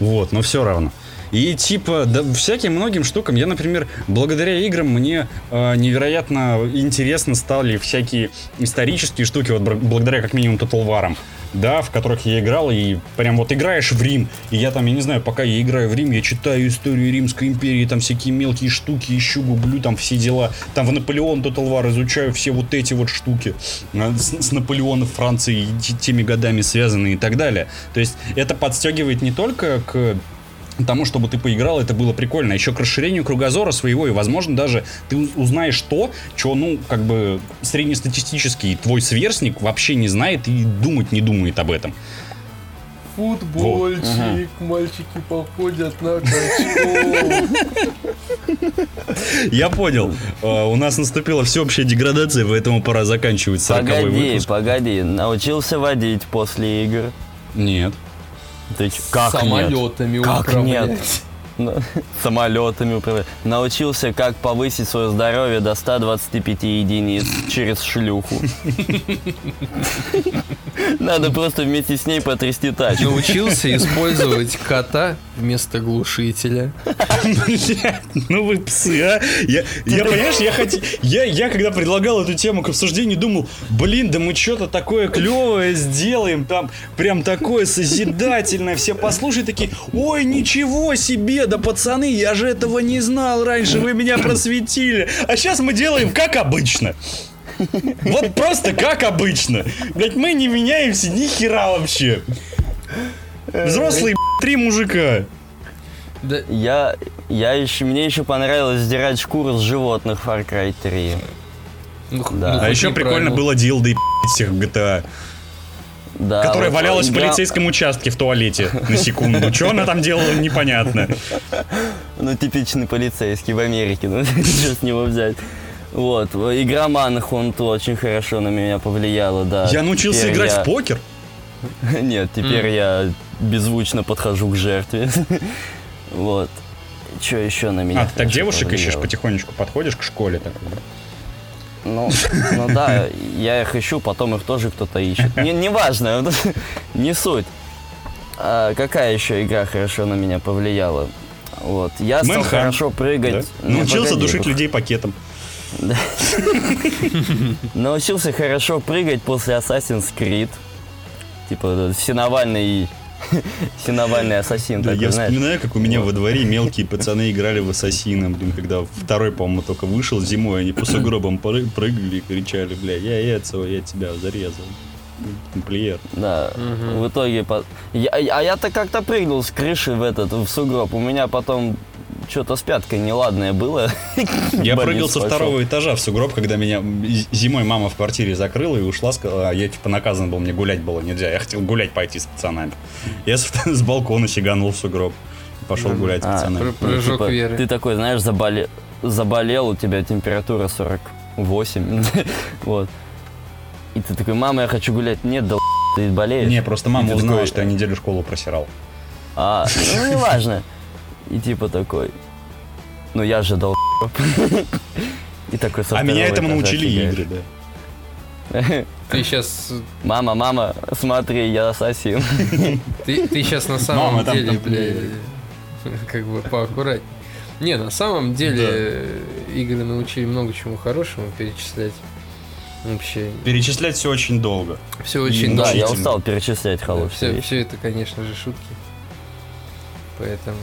Вот, но все равно. И типа, да, всяким многим штукам. Я, например, благодаря играм мне э, невероятно интересно стали всякие исторические штуки, вот благодаря как минимум Total War, да, в которых я играл, и прям вот играешь в Рим, и я там, я не знаю, пока я играю в Рим, я читаю историю Римской империи, там всякие мелкие штуки, ищу, гуглю, там все дела, там в Наполеон Total War изучаю все вот эти вот штуки э, с, с Наполеоном Франции, теми годами связанные и так далее. То есть это подстегивает не только к тому, чтобы ты поиграл, это было прикольно. Еще к расширению кругозора своего, и, возможно, даже ты уз- узнаешь то, что, ну, как бы среднестатистический твой сверстник вообще не знает и думать не думает об этом. Футбольчик, мальчики походят на качков. Я понял. Э, У нас наступила всеобщая деградация, поэтому пора заканчивать 40 Погоди, выпуск. погоди. Научился водить после игр. Нет. Ты ч- как нет? Самолетами Как управлять. нет? Ну, Самолетами управлять. Научился, как повысить свое здоровье до 125 единиц через шлюху. Надо просто вместе с ней потрясти тачку. Научился использовать кота вместо глушителя. Ну вы псы, а? Я, понимаешь, я, хот... я, я когда предлагал эту тему к обсуждению, думал, блин, да мы что-то такое клевое сделаем, там прям такое созидательное, все послушают такие, ой, ничего себе, да пацаны, я же этого не знал раньше, вы меня просветили. А сейчас мы делаем как обычно. Вот просто как обычно. Блять, мы не меняемся ни хера вообще. Взрослые, б***ь, три мужика. Да, Я, я еще, мне еще понравилось сдирать шкуру с животных в Far Cry 3. ну, Да. ну, А еще прикольно неправильно. было и всех в GTA. Да, которая вот валялась в игра- полицейском участке в туалете на секунду. Что она там делала, непонятно. Ну, типичный полицейский в Америке, ну, что с него взять. Вот, игроман Хунт очень хорошо на меня повлияла, да. Я научился играть я- в покер. Нет, теперь я беззвучно подхожу к жертве. Вот. Что еще на меня? А, ты так хорошо девушек ищешь повлияло? потихонечку, подходишь к школе такой. Ну, ну да, я их ищу, потом их тоже кто-то ищет. Не, не важно, не суть. А какая еще игра хорошо на меня повлияла? Вот. Я стал Мэнхан, хорошо Да? прыгать. Не, Научился погоди, душить людей пакетом. Научился хорошо прыгать после Assassin's Creed. Типа всенавальный всенавальный ассасин Да, такой, я знаешь. вспоминаю, как у меня во дворе мелкие пацаны играли в Ассасина, блин, когда второй, по-моему, только вышел зимой, они по сугробам пры- прыгали и кричали, бля, я этого, я тебя зарезал. Тамплиер. Да, Мгм. в итоге... по- Я- а я-то как-то прыгнул с крыши в этот, в сугроб. У меня потом что-то с пяткой неладное было. Я прыгал со второго этажа в сугроб, когда меня зимой мама в квартире закрыла и ушла, сказала, я типа наказан был, мне гулять было нельзя. Я хотел гулять пойти с пацанами. Я с, с балкона сиганул в сугроб. Пошел Да. гулять с А, пацанами. Пр- Прыжок типа, веры. Ты такой, знаешь, заболе- заболел, у тебя температура 48. Вот. И ты такой, мама, я хочу гулять. Нет, да ты болеешь. Не, просто мама узнала, такой, что я неделю школу просирал. А, ну неважно. И типа такой, ну я же дал И такой а меня этому научили игры, да. Ты сейчас, Мама, мама, смотри, я ассасин. ты, ты сейчас на самом Мама, там деле, тамплиер. бля, как бы поаккуратнее. Не, на самом деле э, игры научили много чему хорошему перечислять. Вообще, Перечислять все очень долго. все очень Да, я устал перечислять холодные все, вещи. все это, конечно же, шутки. Поэтому.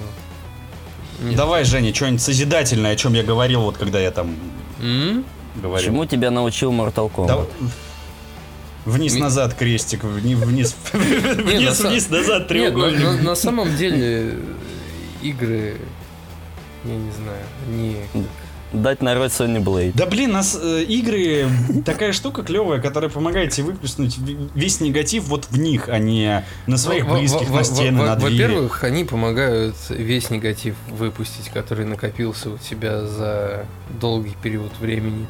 Нет. Давай, Женя, что-нибудь созидательное, о чем я говорил, вот когда я там М? говорил. Чему тебя научил Mortal Kombat? Да- Вниз Ми- назад крестик, вниз вниз вниз на са- вниз назад Нет, на, треугольник. на- самом деле игры, я не знаю, не Дать народ Sony Blade. Да блин, нас э, игры такая штука клевая, которая помогает тебе выплеснуть весь негатив вот в них, а не на своих Во- во- близких, на стены, на двери. Во-первых, они помогают весь негатив выпустить, который накопился у тебя за долгий период времени.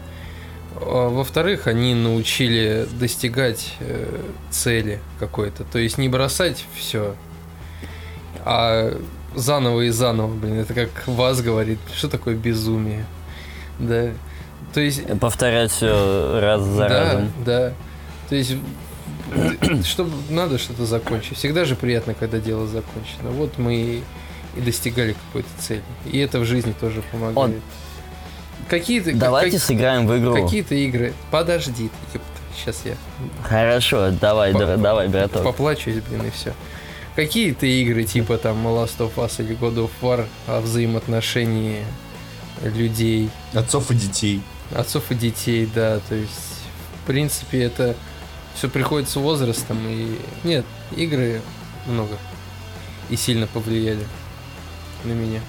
А Во-вторых, они научили достигать э, цели какой-то. То есть не бросать все, а заново и заново, блин. Это как вас говорит, что такое безумие. Да. То есть Повторять все раз за да, разом. Да, То есть, чтобы надо что-то закончить. Всегда же приятно, когда дело закончено. Вот мы и, достигали какой-то цели. И это в жизни тоже помогает. Какие-то Давайте как- сыграем в игру. какие-то игры. Подожди, сейчас я Хорошо, давай, По- давай, браток. поплачусь, блин, и все. Какие-то игры типа там Last of Us или God of War о взаимоотношении людей, Отцов и детей. отцов и детей, да, то есть, в принципе, это все приходит с возрастом, и нет, игры много и сильно повлияли на меня.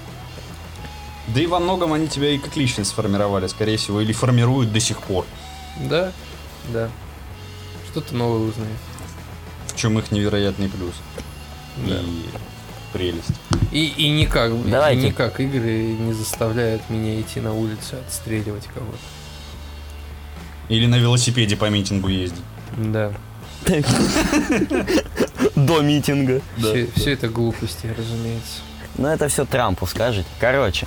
Да и во многом они тебя и как личность сформировали, скорее всего, или формируют до сих пор. Да, да. Что-то новое узнаешь. В чем их невероятный плюс. Да. и прелесть. И, и никак, и Давайте. никак игры не заставляют меня идти на улицу отстреливать кого-то. Или на велосипеде по митингу ездить. Да. До митинга. Все, это глупости, разумеется. Ну, это все Трампу скажете. Короче,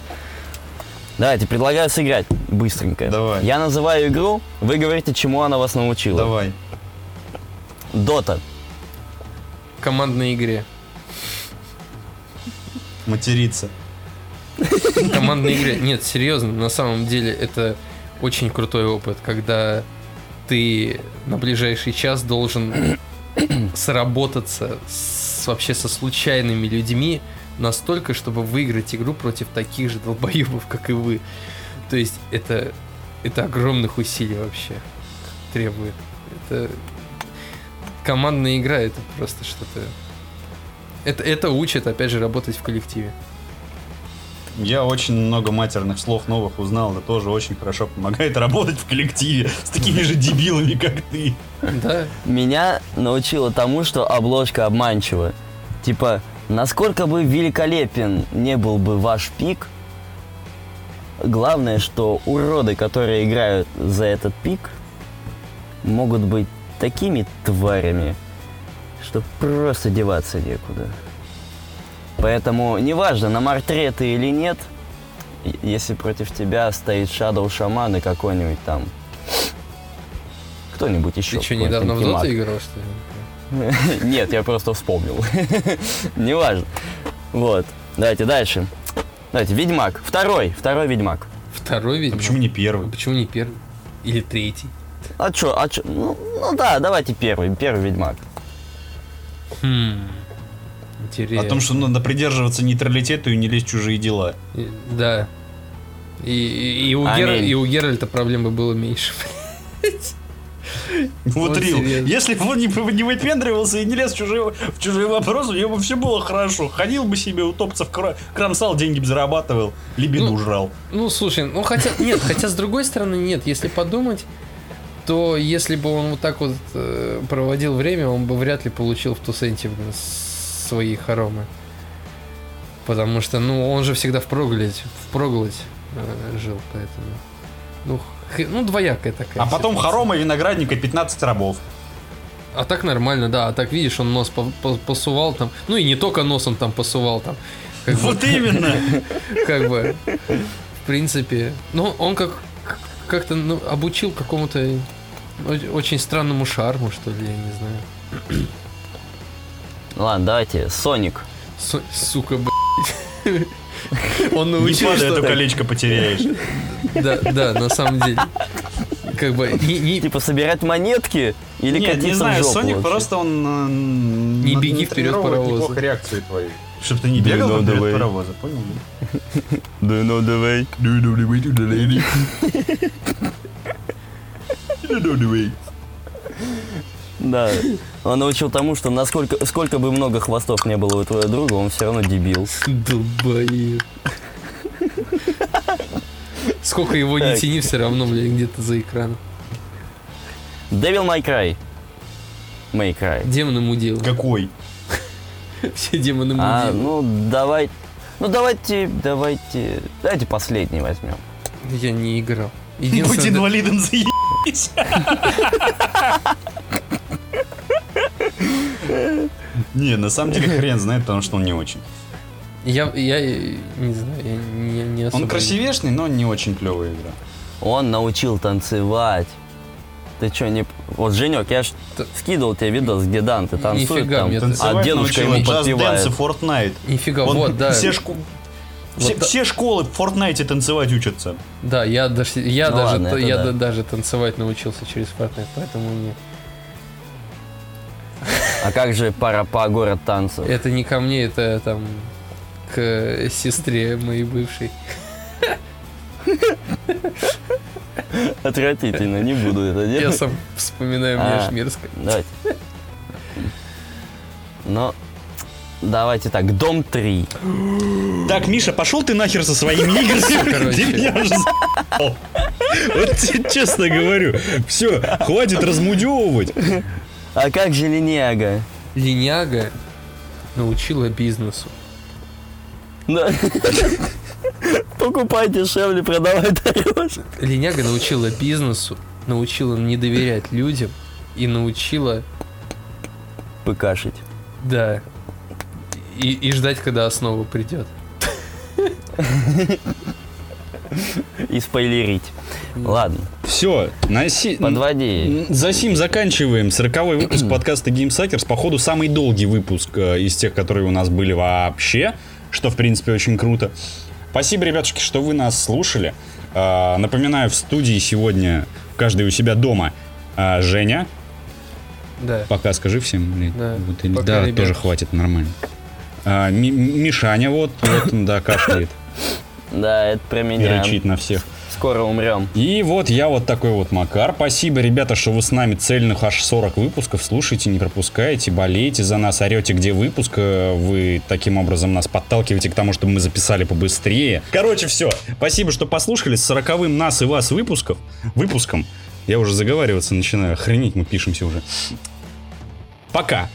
давайте, предлагаю сыграть быстренько. Давай. Я называю игру, вы говорите, чему она вас научила. Давай. Дота. Командной игре. Материться. В командной игре. Нет, серьезно, на самом деле это очень крутой опыт, когда ты на ближайший час должен сработаться с, вообще со случайными людьми настолько, чтобы выиграть игру против таких же долбоебов, как и вы. То есть это, это огромных усилий вообще требует. Это командная игра, это просто что-то... Это, это учит, опять же, работать в коллективе. Я очень много матерных слов новых узнал, это тоже очень хорошо помогает работать в коллективе с такими же дебилами, как ты. Да, Меня научило тому, что обложка обманчива. Типа, насколько бы великолепен не был бы ваш пик, главное, что уроды, которые играют за этот пик, могут быть такими тварями, что просто деваться некуда. Поэтому, неважно, на мартре ты или нет, если против тебя стоит Shadow Шаман и какой-нибудь там кто-нибудь еще. ты что, недавно в доту играл, что ли? Нет, я просто вспомнил. Неважно. Вот. Давайте дальше. Давайте, Ведьмак. Второй. Второй Ведьмак. Второй А ведь. почему не первый? Почему не первый? Или третий? А чё, а чё? Ну, ну да, давайте первый. Первый Ведьмак. Хм. Интересно. О том, что надо придерживаться нейтралитета и не лезть в чужие дела. И- Да. И, и, и у. Гер- и у Геральта проблемы было меньше. Вот Рил, если бы он не, не выпендривался и не лез в чужие, в чужие вопросы, у него бы все было хорошо. Ходил бы себе, утопца в кра- кромсал, деньги бы зарабатывал, либидо Ну, жрал. Ну, слушай, ну хотя, нет, хотя с другой стороны, нет, если подумать, то если бы он вот так вот э, проводил время, он бы вряд ли получил в Тусенте свои хоромы. Потому что, ну, он же всегда впроголодь, впроголодь э, жил, поэтому... Ну, х- ну, двоякая такая. А потом ситуация. хорома виноградника 15 рабов. А так нормально, да. А так видишь, он нос по- по- посувал там. Ну и не только нос он там посувал там. Как бы, Вот именно. как бы, в принципе. Ну, он как как-то ну, обучил какому-то очень странному шарму, что ли, я не знаю. Ладно, давайте. Соник. Су- сука, блядь. Он Не научил, падай, а то что... колечко потеряешь. Да, да, на самом деле. Как бы, не, не- Типа собирать монетки или Нет, катиться не знаю, в жопу Соник вообще? просто он... Не беги вперед паровоза. Неплохо реакцию твою. Чтоб ты не бегал ну, вперед давай. паровоза, понял? Да ну давай. Да. Он научил тому, что насколько сколько бы много хвостов не было у твоего друга, он все равно дебил. Долбоеб. Сколько его не тяни, все равно, блядь, где-то за экраном. Devil May Cry. May Cry. Демоны мудил. Какой? Все демоны А, мудил. ну давай. Ну давайте, давайте. Давайте последний возьмем. Я не играл. Будь Единственное, инвалидом, заебись. Не, на самом деле хрен знает, потому что он не очень. я, я не знаю, я не, не особо... Он красивешный, но не очень клевая игра. Он научил танцевать. Ты что, не... Вот, Женек, я ж Т- скидывал тебе видос, где Данте танцует Нифига там, мне ты- а дедушка ему подпевает. Нифига, Он вот, да. Все, шко- все, Вот все школы в Fortnite танцевать учатся. Да, я даже, я Ну даже, ладно, я да. да- даже танцевать научился через Fortnite, поэтому не. А как же пара по город танцев? Это не ко мне, это там к сестре моей бывшей. Отвратительно, не буду это Я делать. сам вспоминаю, мне А. аж мерзко. Давайте. Но давайте так, Дом 3. Так, Миша, пошел ты нахер со своими играми. короче. Ты меня уже за***л. Вот тебе честно говорю. Все, хватит размудевывать. А как же Линяга? Линяга. научила бизнесу. Покупай дешевле, продавай дороже. Линяга научила бизнесу, научила не доверять людям и научила, Пыкашить. да, и, и ждать, когда основа придет. И спойлерить. Ладно, Все, носи... подводи. За сим заканчиваем 40 выпуск подкаста GameSuckers. Походу, самый долгий выпуск э, из тех, которые у нас были вообще, что, в принципе, очень круто. Спасибо, ребятушки, что вы нас слушали. Э, Напоминаю, в студии сегодня, каждый у себя дома, э, Женя. Да. Пока скажи всем. блин. Да. Вот, или- Пока, да, ребят. тоже хватит, нормально. А, Ми- Мишаня вот, вот он, да, кашляет Да, это про и меня. рычит на всех. Скоро умрем. И вот я вот такой вот Макар. Спасибо, ребята, что вы с нами цельных аж 40 выпусков. Слушайте, не пропускайте, болейте за нас, орете, где выпуск. Э, Вы таким образом нас подталкиваете к тому, чтобы мы записали побыстрее. Короче, все. Спасибо, что послушали. С 40 нас и вас выпусков. Выпуском. Я уже заговариваться начинаю. Охренеть, мы пишемся уже. Пока.